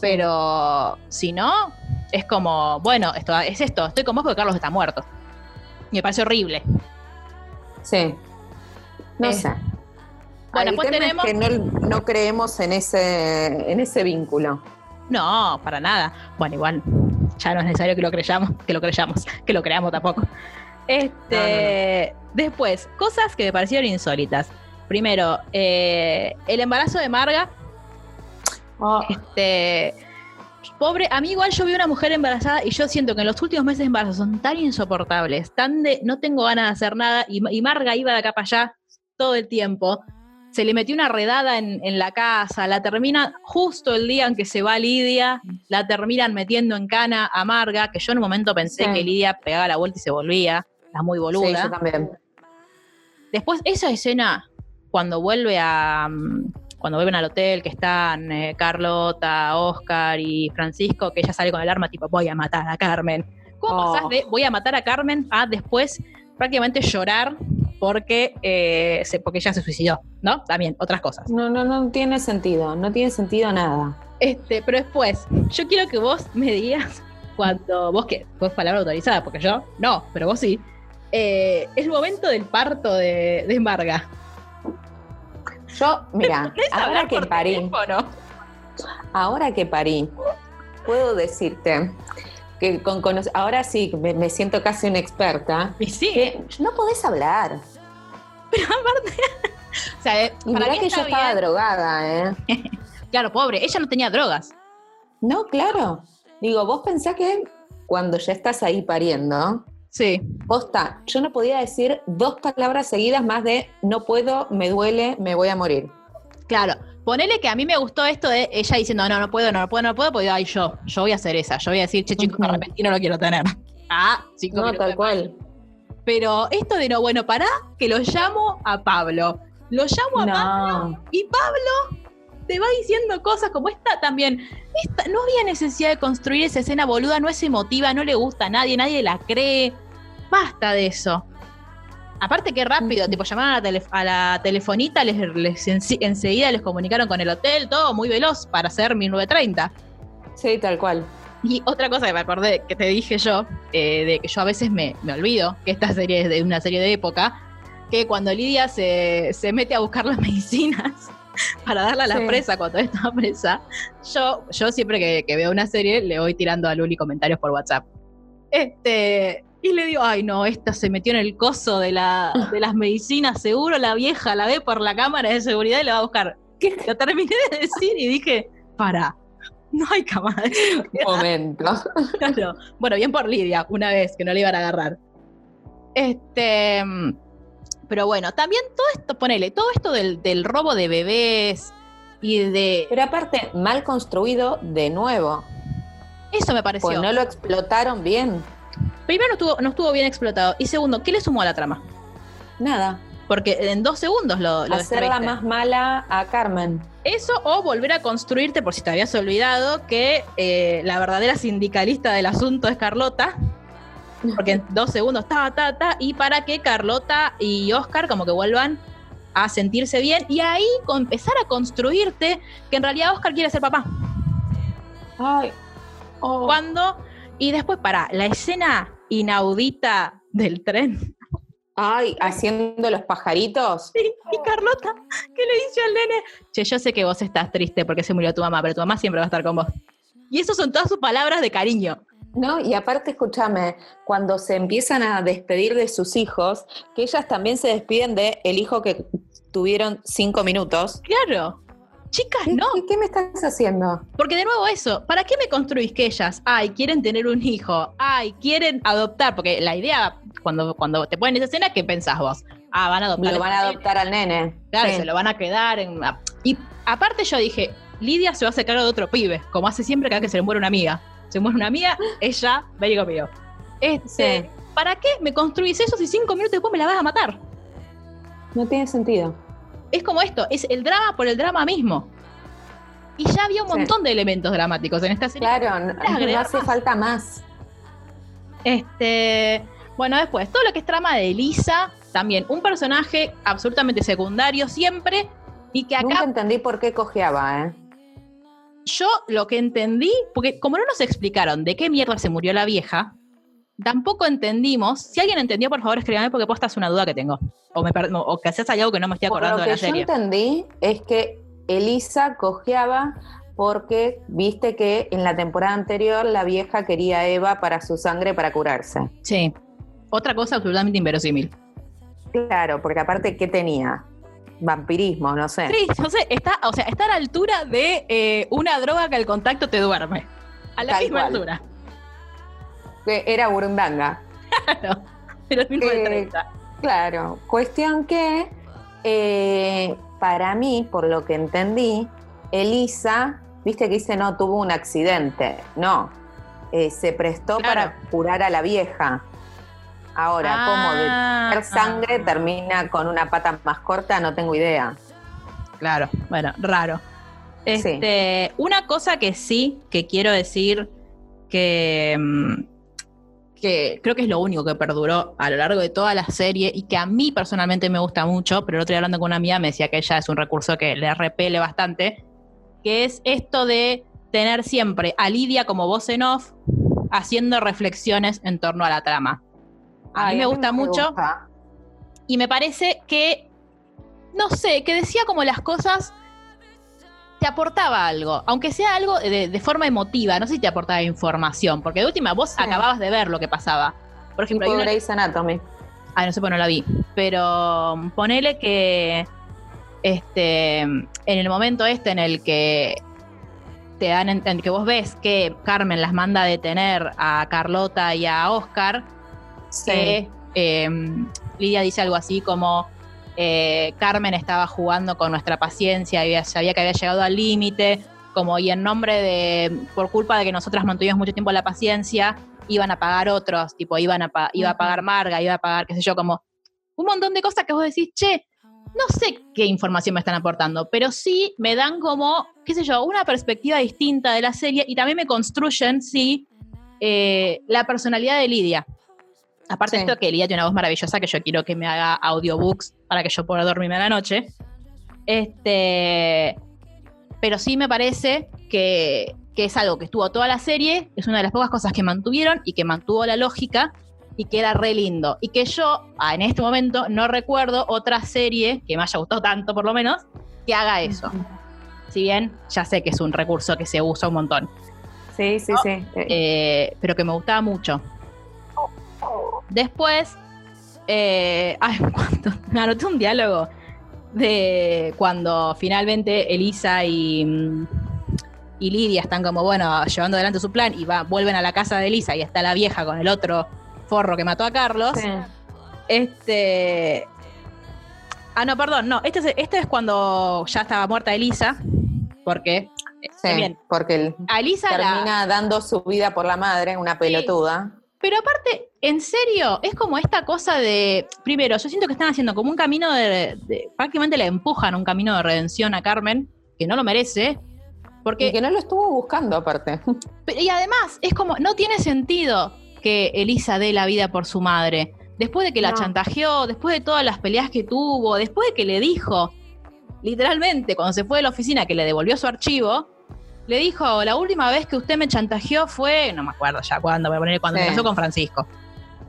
Speaker 1: Pero si no, es como, bueno, esto es esto, estoy con vos porque Carlos está muerto. Me parece horrible.
Speaker 2: Sí. No
Speaker 1: Eh,
Speaker 2: sé.
Speaker 1: bueno, después tenemos-
Speaker 2: es que no, no creemos en ese, en ese vínculo.
Speaker 1: No, para nada. Bueno, igual ya no es necesario que lo creyamos, que lo creyamos, que lo creamos tampoco. Este, después, cosas que me parecieron insólitas. Primero, eh, el embarazo de Marga. Este, pobre, a mí igual yo vi una mujer embarazada y yo siento que en los últimos meses de embarazo son tan insoportables, tan de no tengo ganas de hacer nada y, y Marga iba de acá para allá todo el tiempo. Se le metió una redada en, en la casa, la termina justo el día en que se va Lidia, la terminan metiendo en cana a Marga, que yo en un momento pensé
Speaker 2: Sí.
Speaker 1: que Lidia pegaba la vuelta y se volvía, la muy
Speaker 2: Sí,
Speaker 1: boluda.
Speaker 2: yo también.
Speaker 1: Después, esa escena, cuando vuelve a. Cuando vuelven al hotel, que están eh, Carlota, Oscar y Francisco, que ella sale con el arma, tipo, voy a matar a Carmen. ¿Cómo
Speaker 2: Oh.
Speaker 1: pasás de voy a matar a Carmen a después prácticamente llorar porque, eh, se, porque ella se suicidó? ¿No? También, otras cosas.
Speaker 2: No, no, no tiene sentido. No tiene sentido nada.
Speaker 1: Este, pero después, yo quiero que vos me digas, cuando vos que vos palabra autorizada, porque yo no, pero vos sí, eh, el momento del parto de, de Marga.
Speaker 2: Yo, mira,
Speaker 1: ¿Querés
Speaker 2: ahora que parí,
Speaker 1: teléfono?
Speaker 2: ahora que parí, puedo decirte que con ahora sí me, me siento casi una experta,
Speaker 1: Y sí,
Speaker 2: que no podés hablar.
Speaker 1: o sea, eh, para mí
Speaker 2: que yo estaba drogada, ¿eh?
Speaker 1: Claro, pobre, ella no tenía drogas.
Speaker 2: No, claro. Digo, vos pensás que cuando ya estás ahí pariendo,
Speaker 1: Sí.
Speaker 2: posta, yo no podía decir dos palabras seguidas más de no puedo, me duele, me voy a morir.
Speaker 1: Claro, ponele que a mí me gustó esto de ella diciendo, no, no puedo, no, no puedo, no puedo, porque ay, yo, yo voy a hacer esa, yo voy a decir, che, chicos, me
Speaker 2: Ujú.
Speaker 1: arrepentí, no lo quiero tener. Ah, cinco
Speaker 2: No, tal cual.
Speaker 1: Pero esto de no, bueno, pará, que lo llamo a Pablo. Lo llamo a Pablo y Pablo te va diciendo cosas como esta también. Esta, no había necesidad de construir esa escena boluda, no es emotiva, no le gusta a nadie, nadie la cree. Basta de eso. Aparte que rápido, tipo llamaron a la, tele- a la telefonita, les, les ense- enseguida les comunicaron con el hotel, todo muy veloz para hacer 1930.
Speaker 2: Sí, tal cual.
Speaker 1: Y otra cosa que me acordé, que te dije yo, eh, de que yo a veces me, me olvido que esta serie es de una serie de época, que cuando Lidia se, se mete a buscar las medicinas para darle a la
Speaker 2: Sí.
Speaker 1: presa cuando estaba presa, yo, yo siempre que, que veo una serie le voy tirando a Luli comentarios por WhatsApp. Este, y le digo, ay no, esta se metió en el coso de, la, de las medicinas, seguro la vieja la ve por la cámara de seguridad y la va a buscar. Lo terminé de decir y dije, para, no hay cámara de seguridad.
Speaker 2: Momento.
Speaker 1: Claro. Bueno, bien por Lidia, una vez que no le iban a agarrar. Este. Pero bueno, también todo esto, ponele, todo esto del, del robo de bebés y de.
Speaker 2: Pero aparte, mal construido de nuevo.
Speaker 1: Eso me pareció.
Speaker 2: Pues no lo explotaron bien.
Speaker 1: Primero, no estuvo, no estuvo bien explotado. Y segundo, ¿qué le sumó a la trama?
Speaker 2: Nada.
Speaker 1: Porque en dos segundos lo, lo
Speaker 2: Hacerla más mala a Carmen.
Speaker 1: Eso o volver a construirte, por si te habías olvidado, que eh, la verdadera sindicalista del asunto es Carlota. Porque en dos segundos, ta, ta, ta, y para que Carlota y Oscar como que vuelvan a sentirse bien y ahí con, empezar a construirte que en realidad Oscar quiere ser papá.
Speaker 2: Ay. oh.
Speaker 1: Cuando, y después para la escena inaudita del tren.
Speaker 2: Ay, haciendo los pajaritos.
Speaker 1: Y, y Carlota, que le dice al nene, che, yo sé que vos estás triste porque se murió tu mamá, pero tu mamá siempre va a estar con vos. Y eso son todas sus palabras de cariño.
Speaker 2: No, y aparte, escúchame, cuando se empiezan a despedir de sus hijos, que ellas también se despiden de el hijo que tuvieron cinco minutos.
Speaker 1: Claro. Chicas,
Speaker 2: ¿Qué,
Speaker 1: no.
Speaker 2: qué- qué me estás haciendo?
Speaker 1: Porque de nuevo eso, ¿para qué me construís que ellas, ay, quieren tener un hijo, ay, quieren adoptar? Porque la idea, cuando, cuando te ponen esa escena, ¿qué pensás vos? Ah, van a adoptar.
Speaker 2: Lo van a adoptar al nene.
Speaker 1: Claro,
Speaker 2: Sí.
Speaker 1: se lo van a quedar en... Y aparte yo dije, Lidia se va a hacer cargo de otro pibe, como hace siempre cada que se le muere una amiga. Se muere una amiga, ella, vení conmigo. Este,
Speaker 2: Sí.
Speaker 1: ¿Para qué me construís eso si cinco minutos después me la vas a matar?
Speaker 2: No tiene sentido.
Speaker 1: Es como esto, es el drama por el drama mismo. Y ya había un
Speaker 2: Sí.
Speaker 1: montón de elementos dramáticos en esta serie.
Speaker 2: Claro, no, hace
Speaker 1: más.
Speaker 2: falta más.
Speaker 1: Este, bueno, después, todo lo que es trama de Elisa, también un personaje absolutamente secundario siempre, y que acá
Speaker 2: Nunca entendí por qué cojeaba, ¿eh?
Speaker 1: Yo lo que entendí, porque como no nos explicaron de qué mierda se murió la vieja, tampoco entendimos. Si alguien entendió, por favor, escríbame porque posta es una duda que tengo. O, me o que haces algo que no me estoy acordando
Speaker 2: lo
Speaker 1: de
Speaker 2: que
Speaker 1: la
Speaker 2: yo
Speaker 1: serie.
Speaker 2: entendí es que Elisa cojeaba porque viste que en la temporada anterior la vieja quería a Eva para su sangre para curarse.
Speaker 1: Sí. Otra cosa absolutamente inverosímil.
Speaker 2: Claro, porque aparte, ¿qué tenía? Vampirismo, no sé.
Speaker 1: Sí, no sé, está, o sea, está a la altura de eh, una droga que al contacto te duerme. A la
Speaker 2: Tal
Speaker 1: misma
Speaker 2: cual.
Speaker 1: altura.
Speaker 2: Que era burundanga.
Speaker 1: Claro. Pero
Speaker 2: Eh,
Speaker 1: 30.
Speaker 2: Claro, cuestión que eh, para mí, por lo que entendí, Elisa, viste que dice no tuvo un accidente, no, eh, se prestó
Speaker 1: Claro.
Speaker 2: para curar a la vieja. Ahora, ¿cómo de
Speaker 1: Ah,
Speaker 2: sangre
Speaker 1: ah.
Speaker 2: termina con una pata más corta? No tengo idea.
Speaker 1: Claro, bueno, raro. Este, Una cosa que sí, que quiero decir que, mm, que creo que es lo único que perduró a lo largo de toda la serie y que a mí personalmente me gusta mucho, pero el otro día hablando con una amiga me decía que ella es un recurso que le repele bastante, que es esto de tener siempre a Lidia como voz en off haciendo reflexiones en torno a la trama. A
Speaker 2: Ay,
Speaker 1: mí me gusta mucho
Speaker 2: gusta.
Speaker 1: y me parece que, no sé, que decía como las cosas, te aportaba algo, aunque sea algo de, de forma emotiva, no sé si te aportaba información, porque de última vos
Speaker 2: Sí.
Speaker 1: acababas de ver lo que pasaba. Por ejemplo, hay una-
Speaker 2: Grey's Anatomy.
Speaker 1: Ay, no sé, pues no la vi. Pero um, ponele que este, en el momento este en el que te dan, en, en que vos ves que Carmen las manda a detener a Carlota y a Oscar, que eh, Lidia dice algo así como eh, Carmen estaba jugando con nuestra paciencia y sabía que había llegado al límite, como y en nombre de, por culpa de que nosotras mantuvimos mucho tiempo la paciencia, iban a pagar otros, tipo iban a iba a pagar Marga, iba a pagar, qué sé yo, como un montón de cosas que vos decís, che, no sé qué información me están aportando, pero sí me dan como, qué sé yo, una perspectiva distinta de la serie y también me construyen, sí, eh, la personalidad de Lidia. Aparte de
Speaker 2: Sí.
Speaker 1: esto que Lidia tiene una voz maravillosa que yo quiero que me haga audiobooks para que yo pueda dormirme a la noche. Este, pero sí me parece que, que es algo que estuvo toda la serie, es una de las pocas cosas que mantuvieron y que mantuvo la lógica y que era re lindo. Y que yo, ah, en este momento, no recuerdo otra serie que me haya gustado tanto, por lo menos, que haga eso. Si bien ya sé que es un recurso que se usa un montón,
Speaker 2: Sí, sí,
Speaker 1: No,
Speaker 2: sí. Eh,
Speaker 1: pero que me gustaba mucho. Después, eh, ay, me anoté un diálogo de cuando finalmente Elisa y, mm, y Lidia están como, bueno, llevando adelante su plan y va, vuelven a la casa de Elisa y está la vieja con el otro forro que mató a Carlos.
Speaker 2: sí.
Speaker 1: Este. Ah, no, perdón, no. Este es, este es cuando ya estaba muerta Elisa. Porque.
Speaker 2: Sí,
Speaker 1: también,
Speaker 2: porque el-
Speaker 1: a Elisa la-
Speaker 2: termina dando su vida por la madre, una pelotuda.
Speaker 1: Pero aparte, en serio, es como esta cosa de. Primero, yo siento que están haciendo como un camino de. de- prácticamente le empujan un camino de redención a Carmen, que no lo merece. Porque.
Speaker 2: Y que no lo estuvo buscando aparte.
Speaker 1: y además, es como. No tiene sentido que Elisa dé la vida por su madre. Después de que la chantajeó, después de todas las peleas que tuvo, después de que le dijo, literalmente, cuando se fue de la oficina, que le devolvió su archivo, le dijo: La última vez que usted me chantajeó fue. No me acuerdo ya cuándo, voy a poner cuando
Speaker 2: Sí.
Speaker 1: me casó con Francisco.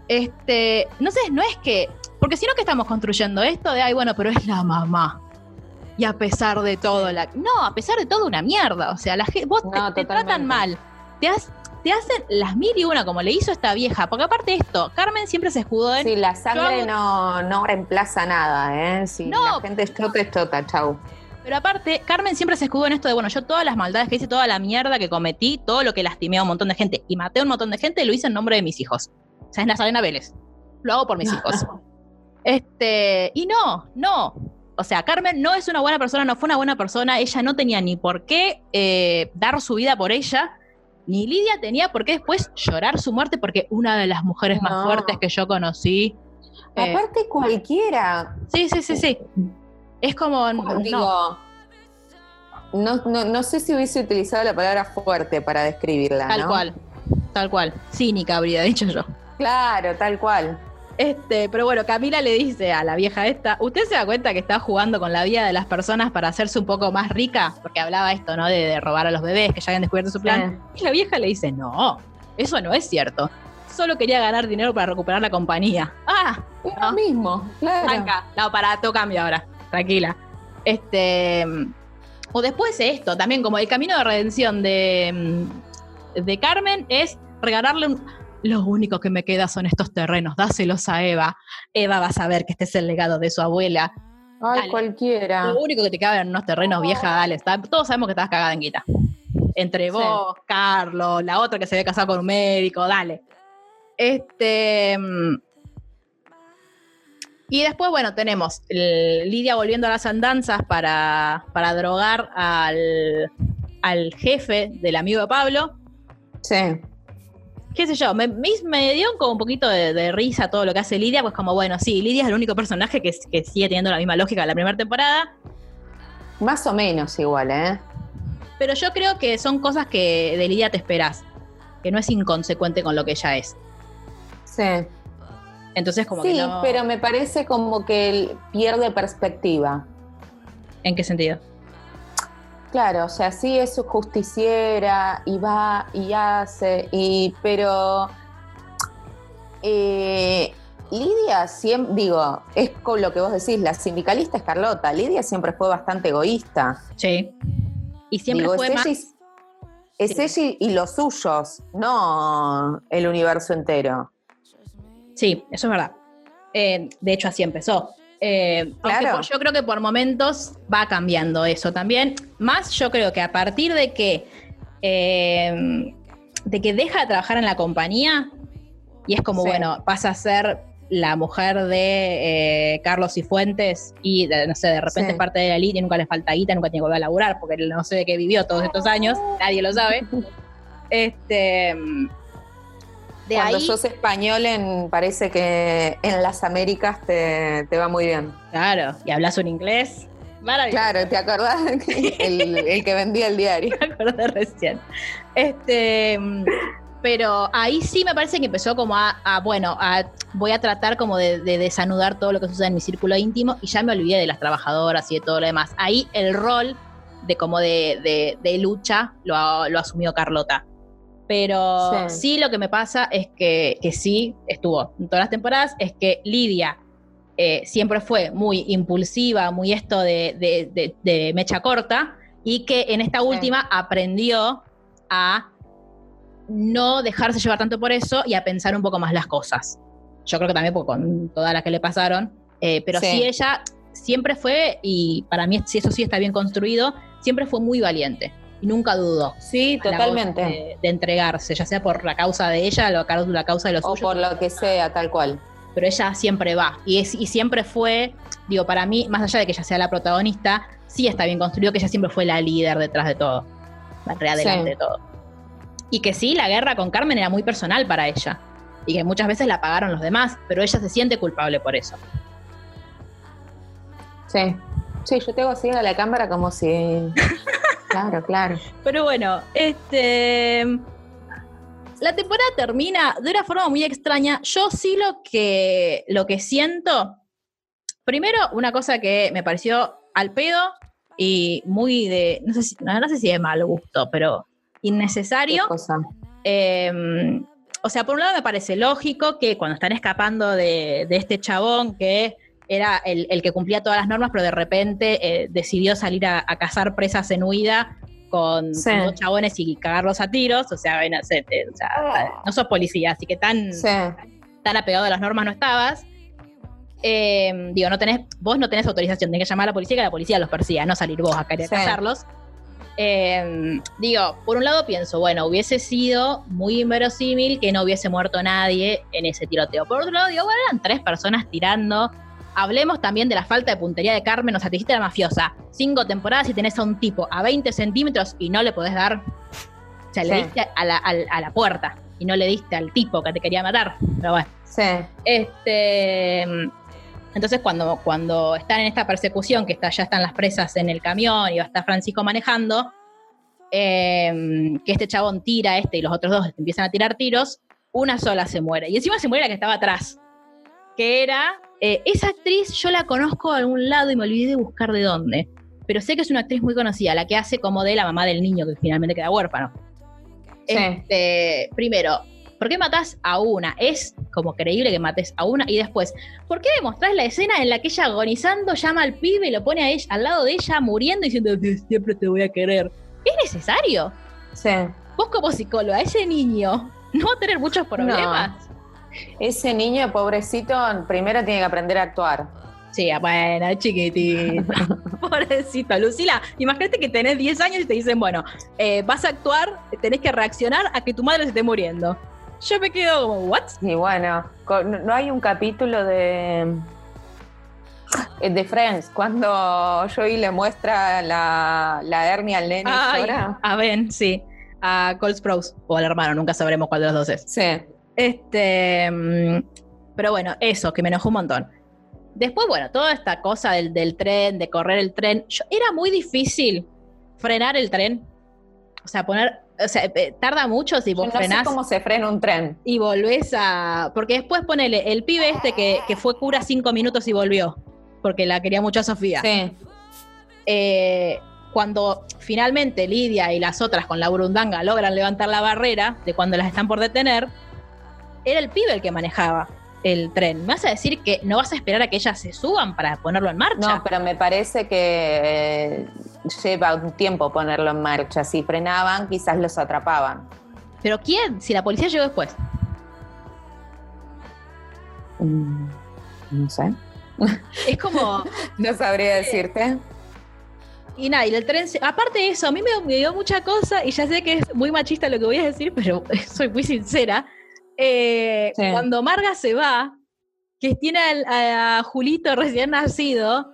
Speaker 1: Este, no sé, no es que. Porque si no que estamos construyendo esto de, ay, bueno, pero es la mamá. Y a pesar de todo, la. No, a pesar de todo, una mierda. O sea, la, vos te-
Speaker 2: No,
Speaker 1: te,
Speaker 2: totalmente.
Speaker 1: tratan mal. Te has. te hacen las mil y una como le hizo esta vieja. Porque aparte de esto, Carmen siempre se escudó en.
Speaker 2: Sí, la sangre
Speaker 1: Yo
Speaker 2: no, no reemplaza nada, ¿eh? Si
Speaker 1: No.
Speaker 2: la gente es chota, es chota, chau.
Speaker 1: Pero aparte, Carmen siempre se escudó en esto de, bueno, yo todas las maldades que hice, toda la mierda que cometí, todo lo que lastimé a un montón de gente y maté a un montón de gente, lo hice en nombre de mis hijos. O sea, es Nazarena Vélez. Lo hago por mis hijos. Este, y no, no. O sea, Carmen no es una buena persona, no fue una buena persona, ella no tenía ni por qué eh, dar su vida por ella, ni Lidia tenía por qué después llorar su muerte porque una de las mujeres más fuertes que yo conocí. eh,
Speaker 2: Aparte cualquiera,
Speaker 1: sí, sí, sí, sí. Es como. no.
Speaker 2: digo, no, no, no sé si hubiese utilizado la palabra fuerte para describirla,
Speaker 1: Tal cual, tal cual. Cínica habría dicho yo.
Speaker 2: Claro, tal cual.
Speaker 1: Este, pero bueno, Camila le dice a la vieja esta, ¿usted se da cuenta que está jugando con la vida de las personas para hacerse un poco más rica? Porque hablaba esto, ¿no? De, de robar a los bebés, que ya habían descubierto su plan. Y la vieja le dice, no, eso no es cierto. Solo quería ganar dinero para recuperar la compañía. Ah, No.
Speaker 2: lo mismo, claro.
Speaker 1: Tranca. No, para, todo cambia ahora. Tranquila. Este. O después de esto, también como el camino de redención de, mm, de Carmen es regalarle un. Lo único que me queda son estos terrenos, dáselos a Eva. Eva va a saber que este es el legado de su abuela.
Speaker 2: Ay,
Speaker 1: Dale.
Speaker 2: cualquiera.
Speaker 1: Lo único que te queda en unos terrenos vieja, dale. está- todos sabemos que estás cagada en guita. Entre
Speaker 2: Sí.
Speaker 1: vos, Carlos, la otra que se había casado con un médico, dale. Este. Y después, bueno, tenemos el- Lidia volviendo a las andanzas para, para drogar al, al jefe del amigo de Pablo.
Speaker 2: Sí.
Speaker 1: Qué sé yo, me, me, me dio como un poquito de, de risa todo lo que hace Lidia, pues como, bueno, sí, Lidia es el único personaje que, que sigue teniendo la misma lógica de la primera temporada.
Speaker 2: Más o menos igual, ¿eh?
Speaker 1: Pero yo creo que son cosas que de Lidia te esperás, que no es inconsecuente con lo que ella es.
Speaker 2: Sí.
Speaker 1: Entonces, como
Speaker 2: sí,
Speaker 1: que no.
Speaker 2: pero me parece como que él pierde perspectiva.
Speaker 1: ¿En qué sentido?
Speaker 2: Claro, o sea, sí es su justiciera y va y hace, y pero eh, Lidia siempre, digo, es con lo que vos decís, la sindicalista es Carlota, Lidia siempre fue bastante egoísta.
Speaker 1: Sí. Y siempre
Speaker 2: Digo,
Speaker 1: fue
Speaker 2: es
Speaker 1: más.
Speaker 2: ella, y, es ella y los suyos, no el universo entero.
Speaker 1: Sí, eso es verdad. Eh, de hecho, así empezó. Eh,
Speaker 2: Claro.
Speaker 1: por- yo creo que por momentos va cambiando eso también. Más yo creo que a partir de que eh, de que deja de trabajar en la compañía y es como,
Speaker 2: Sí.
Speaker 1: bueno, pasa a ser la mujer de eh, Carlos y Fuentes y, de- no sé, de repente
Speaker 2: Sí.
Speaker 1: es parte de la elite y nunca le falta guita, nunca tiene que volver a laburar porque no sé de qué vivió todos estos años, nadie lo sabe. Este, de
Speaker 2: Cuando
Speaker 1: ahí,
Speaker 2: sos español, en, parece que en las Américas te, te va muy bien.
Speaker 1: claro, y hablas un inglés maravilloso.
Speaker 2: Claro, ¿te acordás? el, el que vendía el diario.
Speaker 1: me acordé recién. Este, pero ahí sí me parece que empezó como a, a, bueno, a, voy a tratar como de, de desanudar todo lo que sucede en mi círculo íntimo y ya me olvidé de las trabajadoras y de todo lo demás. Ahí el rol de como de, de- de lucha lo, ha- lo asumió Carlota. Pero
Speaker 2: Sí.
Speaker 1: sí. lo que me pasa es que, que sí estuvo en todas las temporadas, es que Lidia eh, siempre fue muy impulsiva, muy esto de, de- de- de mecha corta, y que en esta última aprendió a no dejarse llevar tanto por eso y a pensar un poco más las cosas. Yo creo que también con todas las que le pasaron, eh, pero sí.
Speaker 2: Sí.
Speaker 1: ella siempre fue, y para mí si eso sí está bien construido, siempre fue muy valiente y nunca dudó.
Speaker 2: Sí, totalmente.
Speaker 1: De, de entregarse, ya sea por la causa de ella o la cau- la causa de los
Speaker 2: o
Speaker 1: suyos,
Speaker 2: por lo que sea, tal cual.
Speaker 1: pero ella siempre va. Y, es, y siempre fue, digo, para mí, más allá de que ella sea la protagonista, sí está bien construido que ella siempre fue la líder detrás de todo, la readelante
Speaker 2: Sí.
Speaker 1: de todo. Y que sí, la guerra con Carmen era muy personal para ella. Y que muchas veces la pagaron los demás, pero ella se siente culpable por eso.
Speaker 2: Sí. Sí, yo tengo así a la cámara como si. claro, claro.
Speaker 1: Pero bueno, este. La temporada termina de una forma muy extraña. Yo sí lo que, lo que siento. Primero, una cosa que me pareció al pedo y muy de. No sé si, no, no sé si de mal gusto, pero
Speaker 2: ¿Qué
Speaker 1: innecesario.
Speaker 2: cosa?
Speaker 1: Eh, o sea, por un lado me parece lógico que cuando están escapando de, de este chabón que era el, el que cumplía todas las normas, pero de repente eh, decidió salir a, a cazar presas en huida con,
Speaker 2: Sí.
Speaker 1: con dos chabones y cagarlos a tiros, o sea, ven, o sea, te- o sea, no sos policía, así que tan,
Speaker 2: Sí.
Speaker 1: tan apegado a las normas no estabas. Eh, digo, no tenés, vos no tenés autorización, tenés que llamar a la policía que la policía los persiga, no salir vos a querer
Speaker 2: Sí.
Speaker 1: cazarlos. Eh, digo, por un lado pienso, bueno, hubiese sido muy inverosímil que no hubiese muerto nadie en ese tiroteo. Por otro lado, digo, bueno, eran tres personas tirando. Hablemos también de la falta de puntería de Carmen, o sea, te dijiste la mafiosa. Cinco temporadas y tenés a un tipo a 20 centímetros y no le podés dar. O sea, le diste a la, a la puerta y no le diste al tipo que te quería matar. Pero bueno.
Speaker 2: Sí.
Speaker 1: Este, entonces cuando, cuando están en esta persecución, que está, ya están las presas en el camión y va a estar Francisco manejando, eh, que este chabón tira a este y los otros dos empiezan a tirar tiros, una sola se muere. Y encima se muere la que estaba atrás, que era, eh, esa actriz yo la conozco de algún lado y me olvidé de buscar de dónde, pero sé que es una actriz muy conocida, la que hace como de la mamá del niño que finalmente queda huérfano.
Speaker 2: Sí.
Speaker 1: Este, primero, ¿por qué matás a una? Es como creíble que mates a una y después, ¿por qué demostrás la escena en la que ella agonizando llama al pibe y lo pone a ella, al lado de ella muriendo diciendo siempre te voy a querer? ¿Es necesario?
Speaker 2: Sí.
Speaker 1: Vos como psicóloga, ese niño no va a tener muchos problemas.
Speaker 2: Ese niño pobrecito primero tiene que aprender a actuar.
Speaker 1: Sí, bueno, es chiquitito. Pobrecito. Lucila, imagínate que tenés 10 años y te dicen, bueno, eh, vas a actuar, tenés que reaccionar a que tu madre se esté muriendo. Yo me quedo como, ¿what?
Speaker 2: Y bueno, no hay un capítulo de de Friends cuando Joey le muestra la, la hernia al nene
Speaker 1: Ay, a Ben, sí. A Cole Sprouse o al hermano, nunca sabremos cuál de los dos es.
Speaker 2: Sí.
Speaker 1: Este, mm, pero bueno, eso, que me enojó un montón. Después, bueno, toda esta cosa del, del tren, de correr el tren, yo- era muy difícil frenar el tren. O sea, poner, o sea, eh, tarda mucho si
Speaker 2: Yo
Speaker 1: vos
Speaker 2: no sé
Speaker 1: frenás
Speaker 2: cómo se frena un tren.
Speaker 1: y volvés a. Porque después ponele el pibe este que, que fue cura cinco minutos y volvió. Porque la quería mucho a Sofía.
Speaker 2: Sí.
Speaker 1: Eh, cuando finalmente Lidia y las otras con la burundanga logran levantar la barrera de cuando las están por detener, era el pibe el que manejaba el tren. ¿Me vas a decir que no vas a esperar a que ellas se suban para ponerlo en marcha?
Speaker 2: No, pero me parece que eh, lleva un tiempo ponerlo en marcha. Si frenaban, quizás los atrapaban.
Speaker 1: ¿Pero quién? Si la policía llegó después.
Speaker 2: Mm, No sé.
Speaker 1: Es como...
Speaker 2: No sabría decirte.
Speaker 1: Y nada, y el tren... se- Aparte de eso, a mí me, me dio mucha cosa, y ya sé que es muy machista lo que voy a decir, pero soy muy sincera. Eh,
Speaker 2: Sí.
Speaker 1: Cuando Marga se va, que tiene al- a, Julito recién nacido,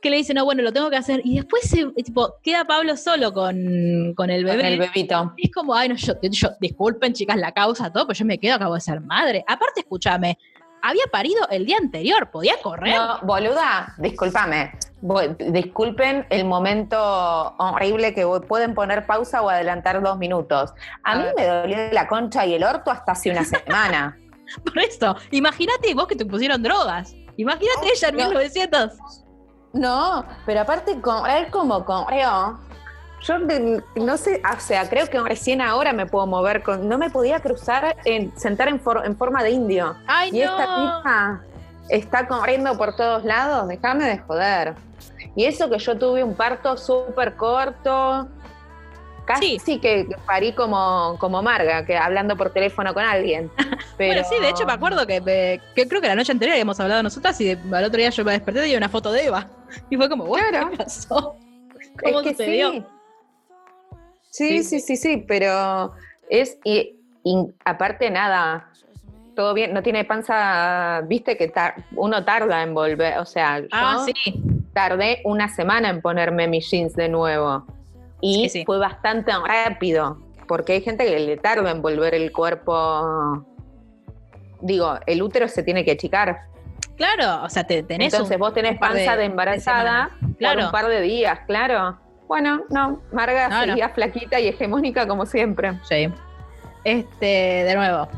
Speaker 1: que le dice, no, bueno, lo tengo que hacer, y después se, tipo, queda Pablo solo con, con el
Speaker 2: Con
Speaker 1: bebé.
Speaker 2: el bebito.
Speaker 1: Y es como, ay, no, yo, yo- disculpen, chicas, la causa, todo, pero yo me quedo, acabo de ser madre. Aparte, escúchame, había parido el día anterior, podía correr.
Speaker 2: No, boluda, discúlpame. Disculpen el momento horrible que pueden poner pausa o adelantar dos minutos. A,
Speaker 1: A
Speaker 2: mí
Speaker 1: ver.
Speaker 2: me dolió la concha y el orto hasta hace una semana.
Speaker 1: Por eso, imagínate vos que te pusieron drogas. Imagínate ella en
Speaker 2: No.
Speaker 1: 1900.
Speaker 2: No, pero aparte correr como corrió. Yo de- no sé, o sea, creo que recién ahora me puedo mover con. No me podía cruzar, en, sentar en, for- en forma de indio.
Speaker 1: Ay,
Speaker 2: Y
Speaker 1: no.
Speaker 2: esta tipa está corriendo por todos lados, déjame de joder. Y eso que yo tuve un parto súper corto, casi que, que parí como, como Marga, que hablando por teléfono con alguien. Pero
Speaker 1: Bueno, sí, de hecho me acuerdo que, me- que creo que la noche anterior habíamos hablado nosotras y al otro día yo me desperté y una foto de Eva. Y fue como, bueno,
Speaker 2: Claro.
Speaker 1: ¿qué pasó? ¿Cómo
Speaker 2: es que
Speaker 1: sucedió?
Speaker 2: sí. Sí, sí, sí, sí, pero es, y, y aparte nada, todo bien, no tiene panza, viste que tar- uno tarda en volver, o sea, yo
Speaker 1: Ah, sí.
Speaker 2: tardé una semana en ponerme mis jeans de nuevo y
Speaker 1: Sí,
Speaker 2: fue bastante rápido, porque hay gente que le tarda en volver el cuerpo, digo, el útero se tiene que achicar,
Speaker 1: Claro, o sea, te, tenés
Speaker 2: entonces
Speaker 1: un-
Speaker 2: vos tenés panza de,
Speaker 1: de
Speaker 2: embarazada.
Speaker 1: Claro.
Speaker 2: por un par de días, claro. Bueno, no, Marga
Speaker 1: No, no.
Speaker 2: seguía flaquita y hegemónica como siempre.
Speaker 1: Sí. Este, de nuevo,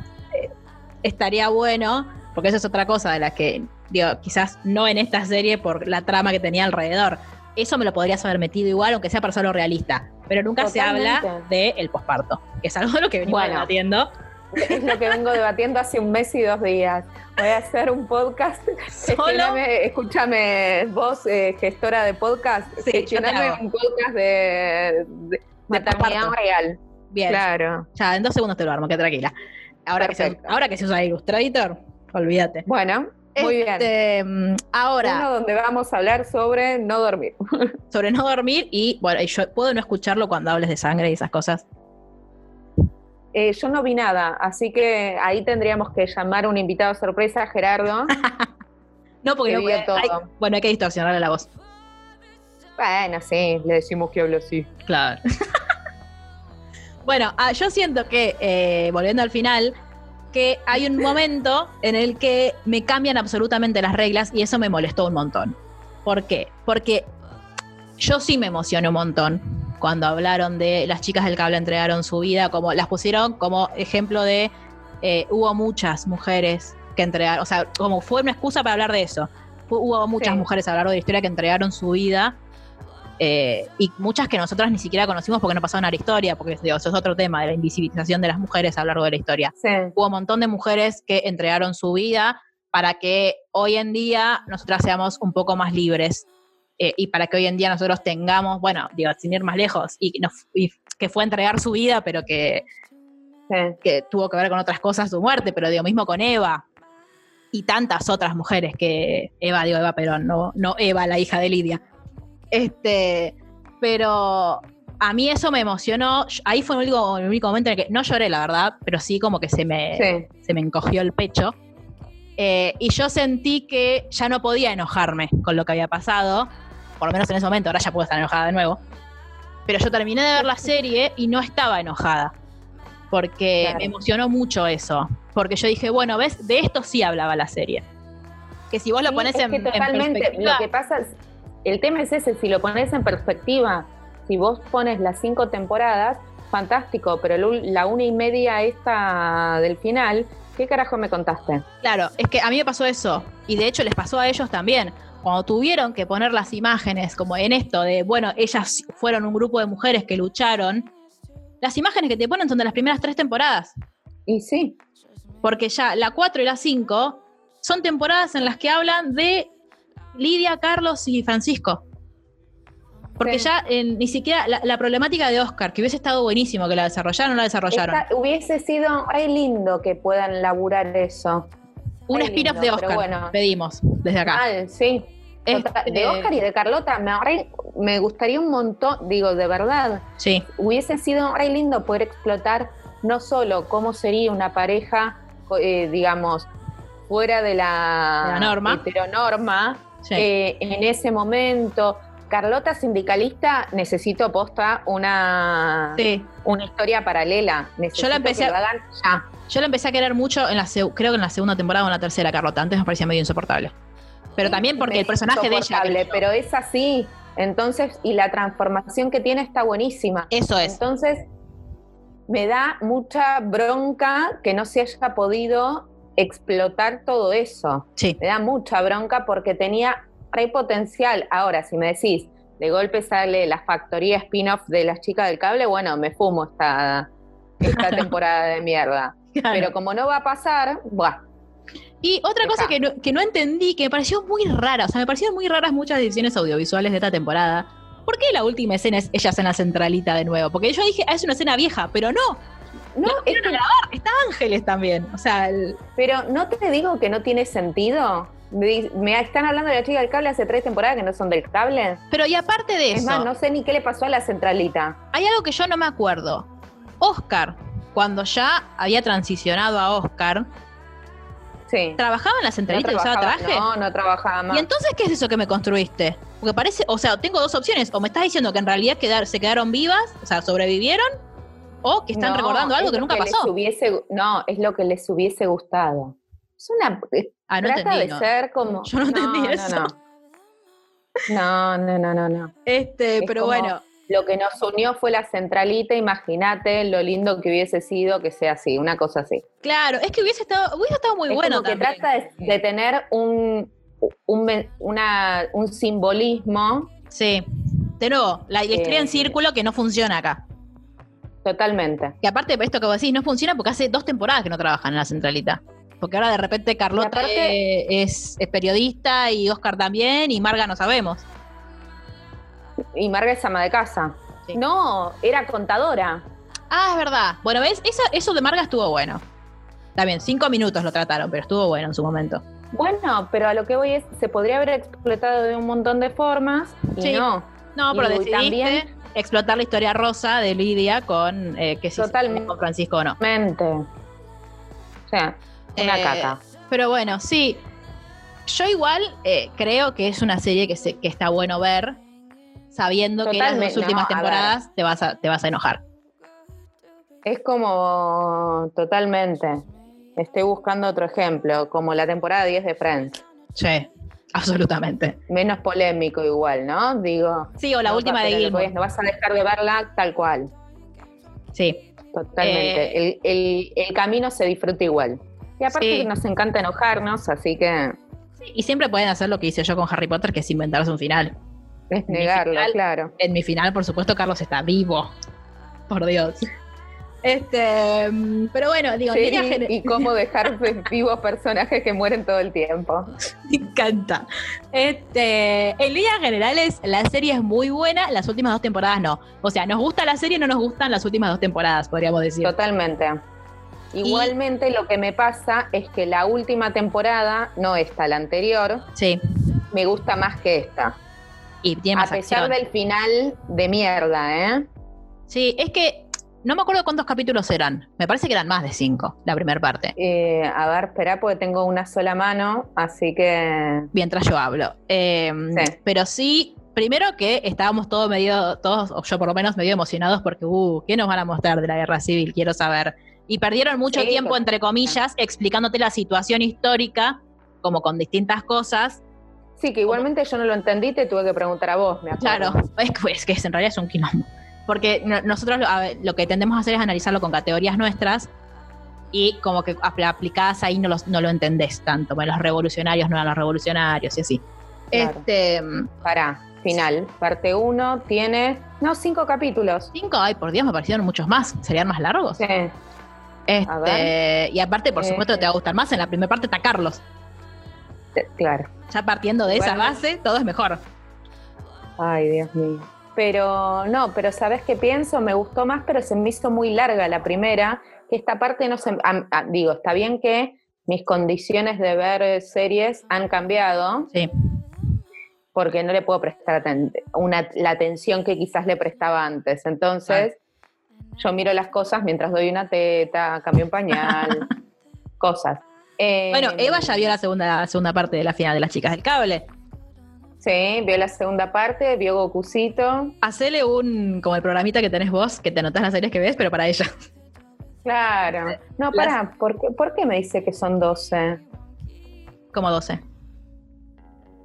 Speaker 1: estaría bueno, porque eso es otra cosa de la que, digo, quizás no en esta serie por la trama que tenía alrededor. Eso me lo podrías haber metido igual, aunque sea para hacerlo realista. Pero nunca se habla del posparto, que es algo de lo que venimos
Speaker 2: Bueno. Es lo que vengo debatiendo hace un mes y dos días. Voy a hacer un podcast.
Speaker 1: Solo
Speaker 2: escúchame, vos, eh, gestora de podcast,
Speaker 1: Sí,
Speaker 2: gestioname un podcast de, de, Maternidad real.
Speaker 1: Bien.
Speaker 2: Claro.
Speaker 1: Ya, en dos segundos te lo armo, que tranquila. Ahora que, se, ahora que se usa Illustrator, olvídate.
Speaker 2: Bueno, muy bien.
Speaker 1: Este, mm, Ahora,
Speaker 2: Uno donde vamos a hablar sobre no dormir.
Speaker 1: sobre no dormir y, bueno, yo puedo no escucharlo cuando hables de sangre y esas cosas.
Speaker 2: Eh, yo no vi nada, así que ahí tendríamos que llamar a un invitado sorpresa, Gerardo.
Speaker 1: No, porque
Speaker 2: Que
Speaker 1: no
Speaker 2: todo.
Speaker 1: hay- bueno, hay que distorsionarle la voz.
Speaker 2: bueno, sí, le decimos que hablo así.
Speaker 1: Claro. bueno, ah, yo siento que, eh, volviendo al final, que hay un momento en el que me cambian absolutamente las reglas y eso me molestó un montón. ¿Por qué? Porque yo sí me emocioné un montón cuando hablaron de las chicas del cable entregaron su vida, como las pusieron como ejemplo de eh, hubo muchas mujeres que entregaron, o sea, como fue una excusa para hablar de eso. Hubo muchas
Speaker 2: Sí.
Speaker 1: mujeres a lo largo de la historia que entregaron su vida eh, y muchas que nosotras ni siquiera conocimos porque no pasaron a la historia, porque digo, eso es otro tema de la invisibilización de las mujeres a lo largo de la historia.
Speaker 2: Sí,
Speaker 1: Hubo un montón de mujeres que entregaron su vida para que hoy en día nosotras seamos un poco más libres eh, y para que hoy en día nosotros tengamos, bueno, digo, sin ir más lejos, y, que fue entregar su vida, pero que,
Speaker 2: sí.
Speaker 1: que tuvo que ver con otras cosas su muerte, pero digo, mismo con Eva y tantas otras mujeres que Eva, digo Eva Perón, no, no Eva, la hija de Lidia. Este, pero a mí eso me emocionó. Ahí fue el único, el único momento en el que no lloré, la verdad, pero sí como que se me,
Speaker 2: Sí.
Speaker 1: se me encogió el pecho. Eh, y yo sentí que ya no podía enojarme con lo que había pasado, por lo menos en ese momento, ahora ya puedo estar enojada de nuevo. Pero yo terminé de ver la serie y no estaba enojada, porque
Speaker 2: Claro.
Speaker 1: me emocionó mucho eso. Porque yo dije, bueno, ves, de esto sí hablaba la serie. Que si vos lo
Speaker 2: Sí,
Speaker 1: pones
Speaker 2: es
Speaker 1: en, en
Speaker 2: totalmente.
Speaker 1: perspectiva,
Speaker 2: Lo que pasa es, el tema es ese, si lo pones en perspectiva, si vos pones las cinco temporadas, fantástico, pero lo- la una y media esta del final, ¿qué carajo me contaste?
Speaker 1: Claro, es que a mí me pasó eso. Y de hecho les pasó a ellos también. Cuando tuvieron que poner las imágenes, como en esto de, bueno, ellas fueron un grupo de mujeres que lucharon, las imágenes que te ponen son de las primeras tres temporadas.
Speaker 2: Y sí,
Speaker 1: Porque ya la 4 y la 5 son temporadas en las que hablan de Lidia, Carlos y Francisco. Porque
Speaker 2: Sí.
Speaker 1: ya eh, ni siquiera la, la problemática de Oscar, que hubiese estado buenísimo que la desarrollaron, no la desarrollaron.
Speaker 2: Esta- hubiese sido re lindo que puedan laburar eso.
Speaker 1: Un spin-off de Oscar,
Speaker 2: bueno.
Speaker 1: pedimos desde acá.
Speaker 2: Mal, sí. Total-
Speaker 1: Este,
Speaker 2: De Oscar y de Carlota, me, me gustaría un montón, digo, de verdad,
Speaker 1: Sí,
Speaker 2: hubiese sido re lindo poder explotar no solo cómo sería una pareja, eh, digamos, fuera de la,
Speaker 1: la norma.
Speaker 2: heteronorma,
Speaker 1: sí.
Speaker 2: eh, en ese momento. Carlota sindicalista, necesito posta una,
Speaker 1: sí.
Speaker 2: una historia paralela. Necesito
Speaker 1: la empecé
Speaker 2: que
Speaker 1: a-
Speaker 2: lo hagan ya.
Speaker 1: Yo la empecé a querer mucho en la creo que en la segunda temporada o en la tercera, Carlota. Antes me parecía medio insoportable. Pero también porque el personaje de ella.
Speaker 2: Insoportable, pero es así. Entonces, y la transformación que tiene está buenísima.
Speaker 1: Eso es.
Speaker 2: Entonces, me da mucha bronca que no se haya podido explotar todo eso.
Speaker 1: Sí.
Speaker 2: Me da mucha bronca porque tenía re potencial. Ahora, si me decís, de golpe sale la factoría spin-off de las chicas del cable, bueno, me fumo esta, esta temporada de mierda.
Speaker 1: Claro.
Speaker 2: Pero como no va a pasar, buah,
Speaker 1: Y otra cosa que no, que no entendí, que me pareció muy rara, o sea, me parecieron muy raras muchas decisiones audiovisuales de esta temporada. ¿Por qué la última escena es ellas en la centralita de nuevo? Porque yo dije, ah, es una escena vieja, pero no,
Speaker 2: no, es que
Speaker 1: grabar, está Ángeles también. O sea, el-
Speaker 2: Pero no te digo que no tiene sentido. Me están hablando de la chica del cable hace tres temporadas que no son del cable.
Speaker 1: pero y aparte de
Speaker 2: Es
Speaker 1: eso,
Speaker 2: más, no sé ni qué le pasó a la centralita.
Speaker 1: hay algo que yo no me acuerdo. Oscar, cuando ya había transicionado a Oscar,
Speaker 2: Sí.
Speaker 1: ¿trabajaba en la centralita y usaba traje?
Speaker 2: No, no trabajaba más.
Speaker 1: ¿Y entonces qué es eso que me construiste? Porque parece, o sea, tengo dos opciones. O me estás diciendo que en realidad quedar, se quedaron vivas, o sea, sobrevivieron, o que están
Speaker 2: No,
Speaker 1: recordando algo
Speaker 2: es
Speaker 1: que nunca pasó.
Speaker 2: hubiese- no, es lo que les hubiese gustado. Es una.
Speaker 1: Ah, no
Speaker 2: trata
Speaker 1: entendí,
Speaker 2: de
Speaker 1: no.
Speaker 2: ser como.
Speaker 1: Yo no entendí eso.
Speaker 2: No, no, no, no, no.
Speaker 1: Este,
Speaker 2: Es
Speaker 1: pero
Speaker 2: como-
Speaker 1: bueno,
Speaker 2: Lo que nos unió fue la centralita, imagínate lo lindo que hubiese sido que sea así, una cosa así.
Speaker 1: claro, es que hubiese estado, hubiese estado muy
Speaker 2: es
Speaker 1: bueno
Speaker 2: como que
Speaker 1: también.
Speaker 2: trata de, de tener un, un, una- un simbolismo
Speaker 1: Sí. De nuevo, la, la historia en
Speaker 2: Eh.
Speaker 1: círculo que no funciona acá.
Speaker 2: totalmente.
Speaker 1: Que aparte de esto que vos decís, no funciona porque hace dos temporadas que no trabajan en la centralita. Porque ahora de repente Carlota
Speaker 2: aparte-
Speaker 1: eh, es, es periodista y Oscar también y Marga no sabemos.
Speaker 2: Y Marga es ama de casa.
Speaker 1: Sí.
Speaker 2: No, era contadora.
Speaker 1: Ah, es verdad. Bueno, ¿ves? Eso, eso de Marga estuvo bueno. Bien, cinco minutos lo trataron, pero estuvo bueno en su momento.
Speaker 2: Bueno, pero a lo que voy es, se podría haber explotado de un montón de formas y
Speaker 1: Sí.
Speaker 2: no.
Speaker 1: No, pero
Speaker 2: y
Speaker 1: decidiste
Speaker 2: también-
Speaker 1: explotar la historia rosa de Lidia con eh, que si con Francisco o no.
Speaker 2: Mente. O sea, una
Speaker 1: Eh,
Speaker 2: caca.
Speaker 1: Pero bueno, sí. Yo igual eh, creo que es una serie que, se- que está bueno ver, sabiendo que las
Speaker 2: Totalmente,
Speaker 1: dos últimas
Speaker 2: no,
Speaker 1: temporadas te vas, a, te vas a enojar.
Speaker 2: Es como totalmente. Estoy buscando otro ejemplo, como la temporada 10 de Friends.
Speaker 1: Sí, absolutamente.
Speaker 2: Menos polémico igual, ¿no? Digo.
Speaker 1: Sí, o la
Speaker 2: no
Speaker 1: última de Gilmore.
Speaker 2: No vas a dejar de verla tal cual.
Speaker 1: Sí,
Speaker 2: Totalmente.
Speaker 1: Eh,
Speaker 2: el, el- el camino se disfruta igual. Y aparte
Speaker 1: Sí.
Speaker 2: nos encanta enojarnos, así que
Speaker 1: Sí, Y siempre pueden hacer lo que hice yo con Harry Potter, que es inventarse un final.
Speaker 2: es negarlo,
Speaker 1: final-
Speaker 2: claro.
Speaker 1: En mi final, por supuesto, Carlos está vivo. Por Dios. Este, mm, pero bueno, digo, en
Speaker 2: Sí,
Speaker 1: gener-
Speaker 2: y cómo dejar vivos personajes que mueren todo el tiempo.
Speaker 1: Me encanta. Este, en líneas generales, la serie es muy buena, las últimas dos temporadas no. O sea, nos gusta la serie, no nos gustan las últimas dos temporadas, podríamos decir.
Speaker 2: Totalmente. Igualmente lo que me pasa es que la última temporada, no esta, la anterior,
Speaker 1: Sí,
Speaker 2: me gusta más que esta.
Speaker 1: y tiene
Speaker 2: A pesar
Speaker 1: acción.
Speaker 2: del final de mierda, ¿eh?
Speaker 1: Sí, es que no me acuerdo cuántos capítulos eran. Me parece que eran más de cinco, la primera parte.
Speaker 2: Eh, a ver, espera, porque tengo una sola mano, así que...
Speaker 1: Mientras yo hablo. Eh,
Speaker 2: Sí.
Speaker 1: Pero sí, primero que estábamos todos medio, todos, o yo por lo menos, medio emocionados porque, uh, ¿qué nos van a mostrar de la guerra civil? Quiero saber. Y perdieron mucho
Speaker 2: Sí,
Speaker 1: tiempo, entre comillas, explicándote la situación histórica, como con distintas cosas.
Speaker 2: Sí, que igualmente yo no lo entendí, te tuve que preguntar a vos, me acuerdo.
Speaker 1: Claro, es que, es que en realidad es un quilombo. Porque no- nosotros lo, a ver, lo que tendemos a hacer es analizarlo con categorías nuestras y como que apl- aplicadas ahí no, los, no lo entendés tanto. Bueno, los revolucionarios no eran los revolucionarios y así.
Speaker 2: Claro.
Speaker 1: Este,
Speaker 2: Pará, final. Parte 1 tiene, no, cinco capítulos.
Speaker 1: cinco, ay, por Dios, me parecieron muchos más. ¿Serían más largos?
Speaker 2: Sí,
Speaker 1: Este, y aparte, por
Speaker 2: Eh.
Speaker 1: supuesto, te va a gustar más. En la primera parte está Carlos.
Speaker 2: te- claro.
Speaker 1: Ya partiendo de esa base, todo es mejor.
Speaker 2: Ay, Dios mío. Pero no, pero ¿sabes qué pienso? Me gustó más, pero se me hizo muy larga la primera, que esta parte no se... ah, digo, está bien que mis condiciones de ver eh, series han cambiado,
Speaker 1: Sí,
Speaker 2: porque no le puedo prestar una, la atención que quizás le prestaba antes. Entonces, yo miro las cosas mientras doy una teta, cambio un pañal, cosas. Eh,
Speaker 1: Bueno, Eva ya vio la segunda, la segunda parte de la final de las chicas del cable.
Speaker 2: Sí, vio la segunda parte, vio Gokucito.
Speaker 1: Hacele un, como el programita que tenés vos, que te anotás las series que ves, pero para ella.
Speaker 2: Claro. No,
Speaker 1: Las-
Speaker 2: pará, ¿por qué, por qué me dice que son 12?
Speaker 1: Como 12.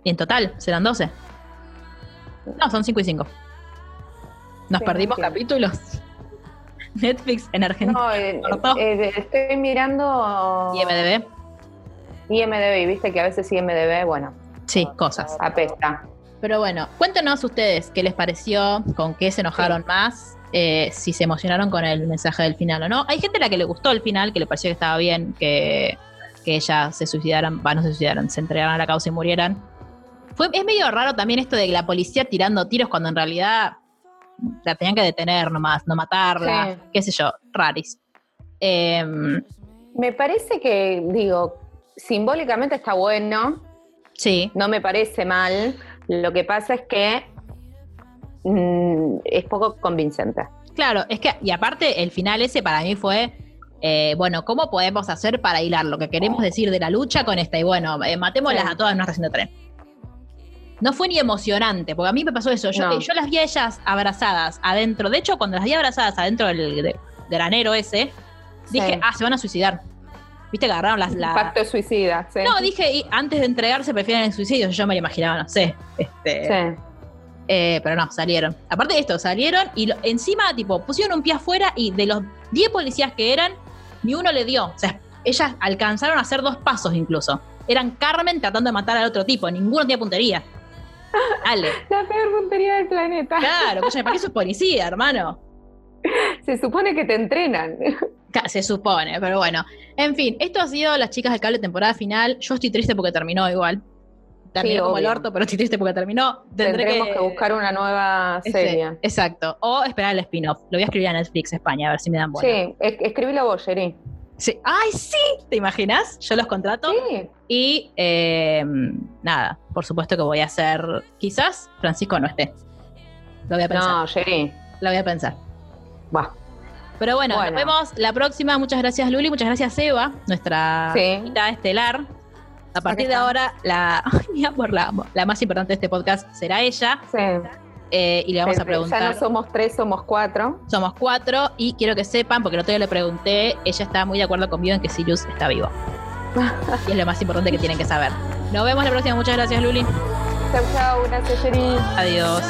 Speaker 1: Y en total, serán 12. No, son 5 y 5. Nos
Speaker 2: Sí,
Speaker 1: perdimos capítulos. Netflix en Argentina.
Speaker 2: No, eh, eh, estoy mirando. IMDB y viste que a veces IMDB, bueno,
Speaker 1: Sí, cosas.
Speaker 2: apesta.
Speaker 1: Pero bueno, cuéntenos ustedes qué les pareció, con qué se enojaron más, eh, si se emocionaron con el mensaje del final o no. Hay gente a la que le gustó el final, que le pareció que estaba bien, que, que ellas se suicidaran, va, no se suicidaran, se entregaran a la causa y murieran. Fue, es medio raro también esto de la policía tirando tiros cuando en realidad la tenían que detener nomás, no matarla,
Speaker 2: Sí.
Speaker 1: qué sé yo, raris. Em,
Speaker 2: Me parece que, digo, simbólicamente está bueno,
Speaker 1: sí,
Speaker 2: no me parece mal. Lo que pasa es que mm, es poco convincente.
Speaker 1: Claro, es que, y aparte, el final ese para mí fue, eh, bueno, ¿cómo podemos hacer para hilar lo que queremos decir de la lucha con esta? Y bueno, eh, matémoslas
Speaker 2: Sí.
Speaker 1: a todas en nuestra estación de tren. No fue ni emocionante, porque a mí me pasó eso. Yo,
Speaker 2: No.
Speaker 1: eh, yo las vi a ellas abrazadas adentro. De hecho, cuando las vi abrazadas adentro del de- granero ese, dije,
Speaker 2: Sí.
Speaker 1: ah, se van a suicidar. ¿Viste que agarraron las. la-
Speaker 2: Pacto suicida, sí.
Speaker 1: No, dije, y antes de entregarse prefieren el suicidio. Yo me lo imaginaba, no sé. Este,
Speaker 2: Sí.
Speaker 1: eh, pero no, salieron. Aparte de esto, salieron y lo- encima, tipo, pusieron un pie afuera y de los 10 policías que eran, ni uno le dio. O sea, ellas alcanzaron a hacer dos pasos incluso. Eran Carmen tratando de matar al otro tipo, ninguno tenía puntería. Dale.
Speaker 2: La peor puntería del planeta.
Speaker 1: Claro, escúchame, ¿para qué sos policía, hermano?
Speaker 2: Se supone que te entrenan.
Speaker 1: Se supone, pero bueno. En fin, esto ha sido Las Chicas del Cable temporada final. Yo estoy triste porque terminó igual. terminó como el orto, pero estoy triste porque terminó. Tendré
Speaker 2: Tendremos que, buscar una nueva
Speaker 1: ese-
Speaker 2: serie.
Speaker 1: Exacto. O esperar el spin-off. Lo voy a escribir a Netflix España, a ver si me dan bola.
Speaker 2: Sí, es- escribilo vos, Jerry.
Speaker 1: Sí. ¡Ay, sí! ¿Te imaginas? Yo los contrato.
Speaker 2: Sí.
Speaker 1: Y eh, nada, por supuesto que voy a hacer. Quizás Francisco no esté. Lo voy a pensar.
Speaker 2: No, Jerry.
Speaker 1: Lo voy a pensar.
Speaker 2: Va.
Speaker 1: Pero bueno,
Speaker 2: Bueno.
Speaker 1: nos vemos la próxima. Muchas gracias, Luli. Muchas gracias, Eva, nuestra
Speaker 2: Sí.
Speaker 1: estelar. A partir de ahora, la, amor, la, la más importante de este podcast será ella.
Speaker 2: Sí.
Speaker 1: Eh, y le vamos a
Speaker 2: Ya
Speaker 1: preguntar.
Speaker 2: no somos tres, somos cuatro.
Speaker 1: Somos cuatro y quiero que sepan, porque el otro día le pregunté, ella está muy de acuerdo conmigo en que Sirius está vivo. y es lo más importante que tienen que saber. Nos vemos la próxima. Muchas gracias, Luli.
Speaker 2: Chau, chau. Gracias, Jerry.
Speaker 1: Adiós.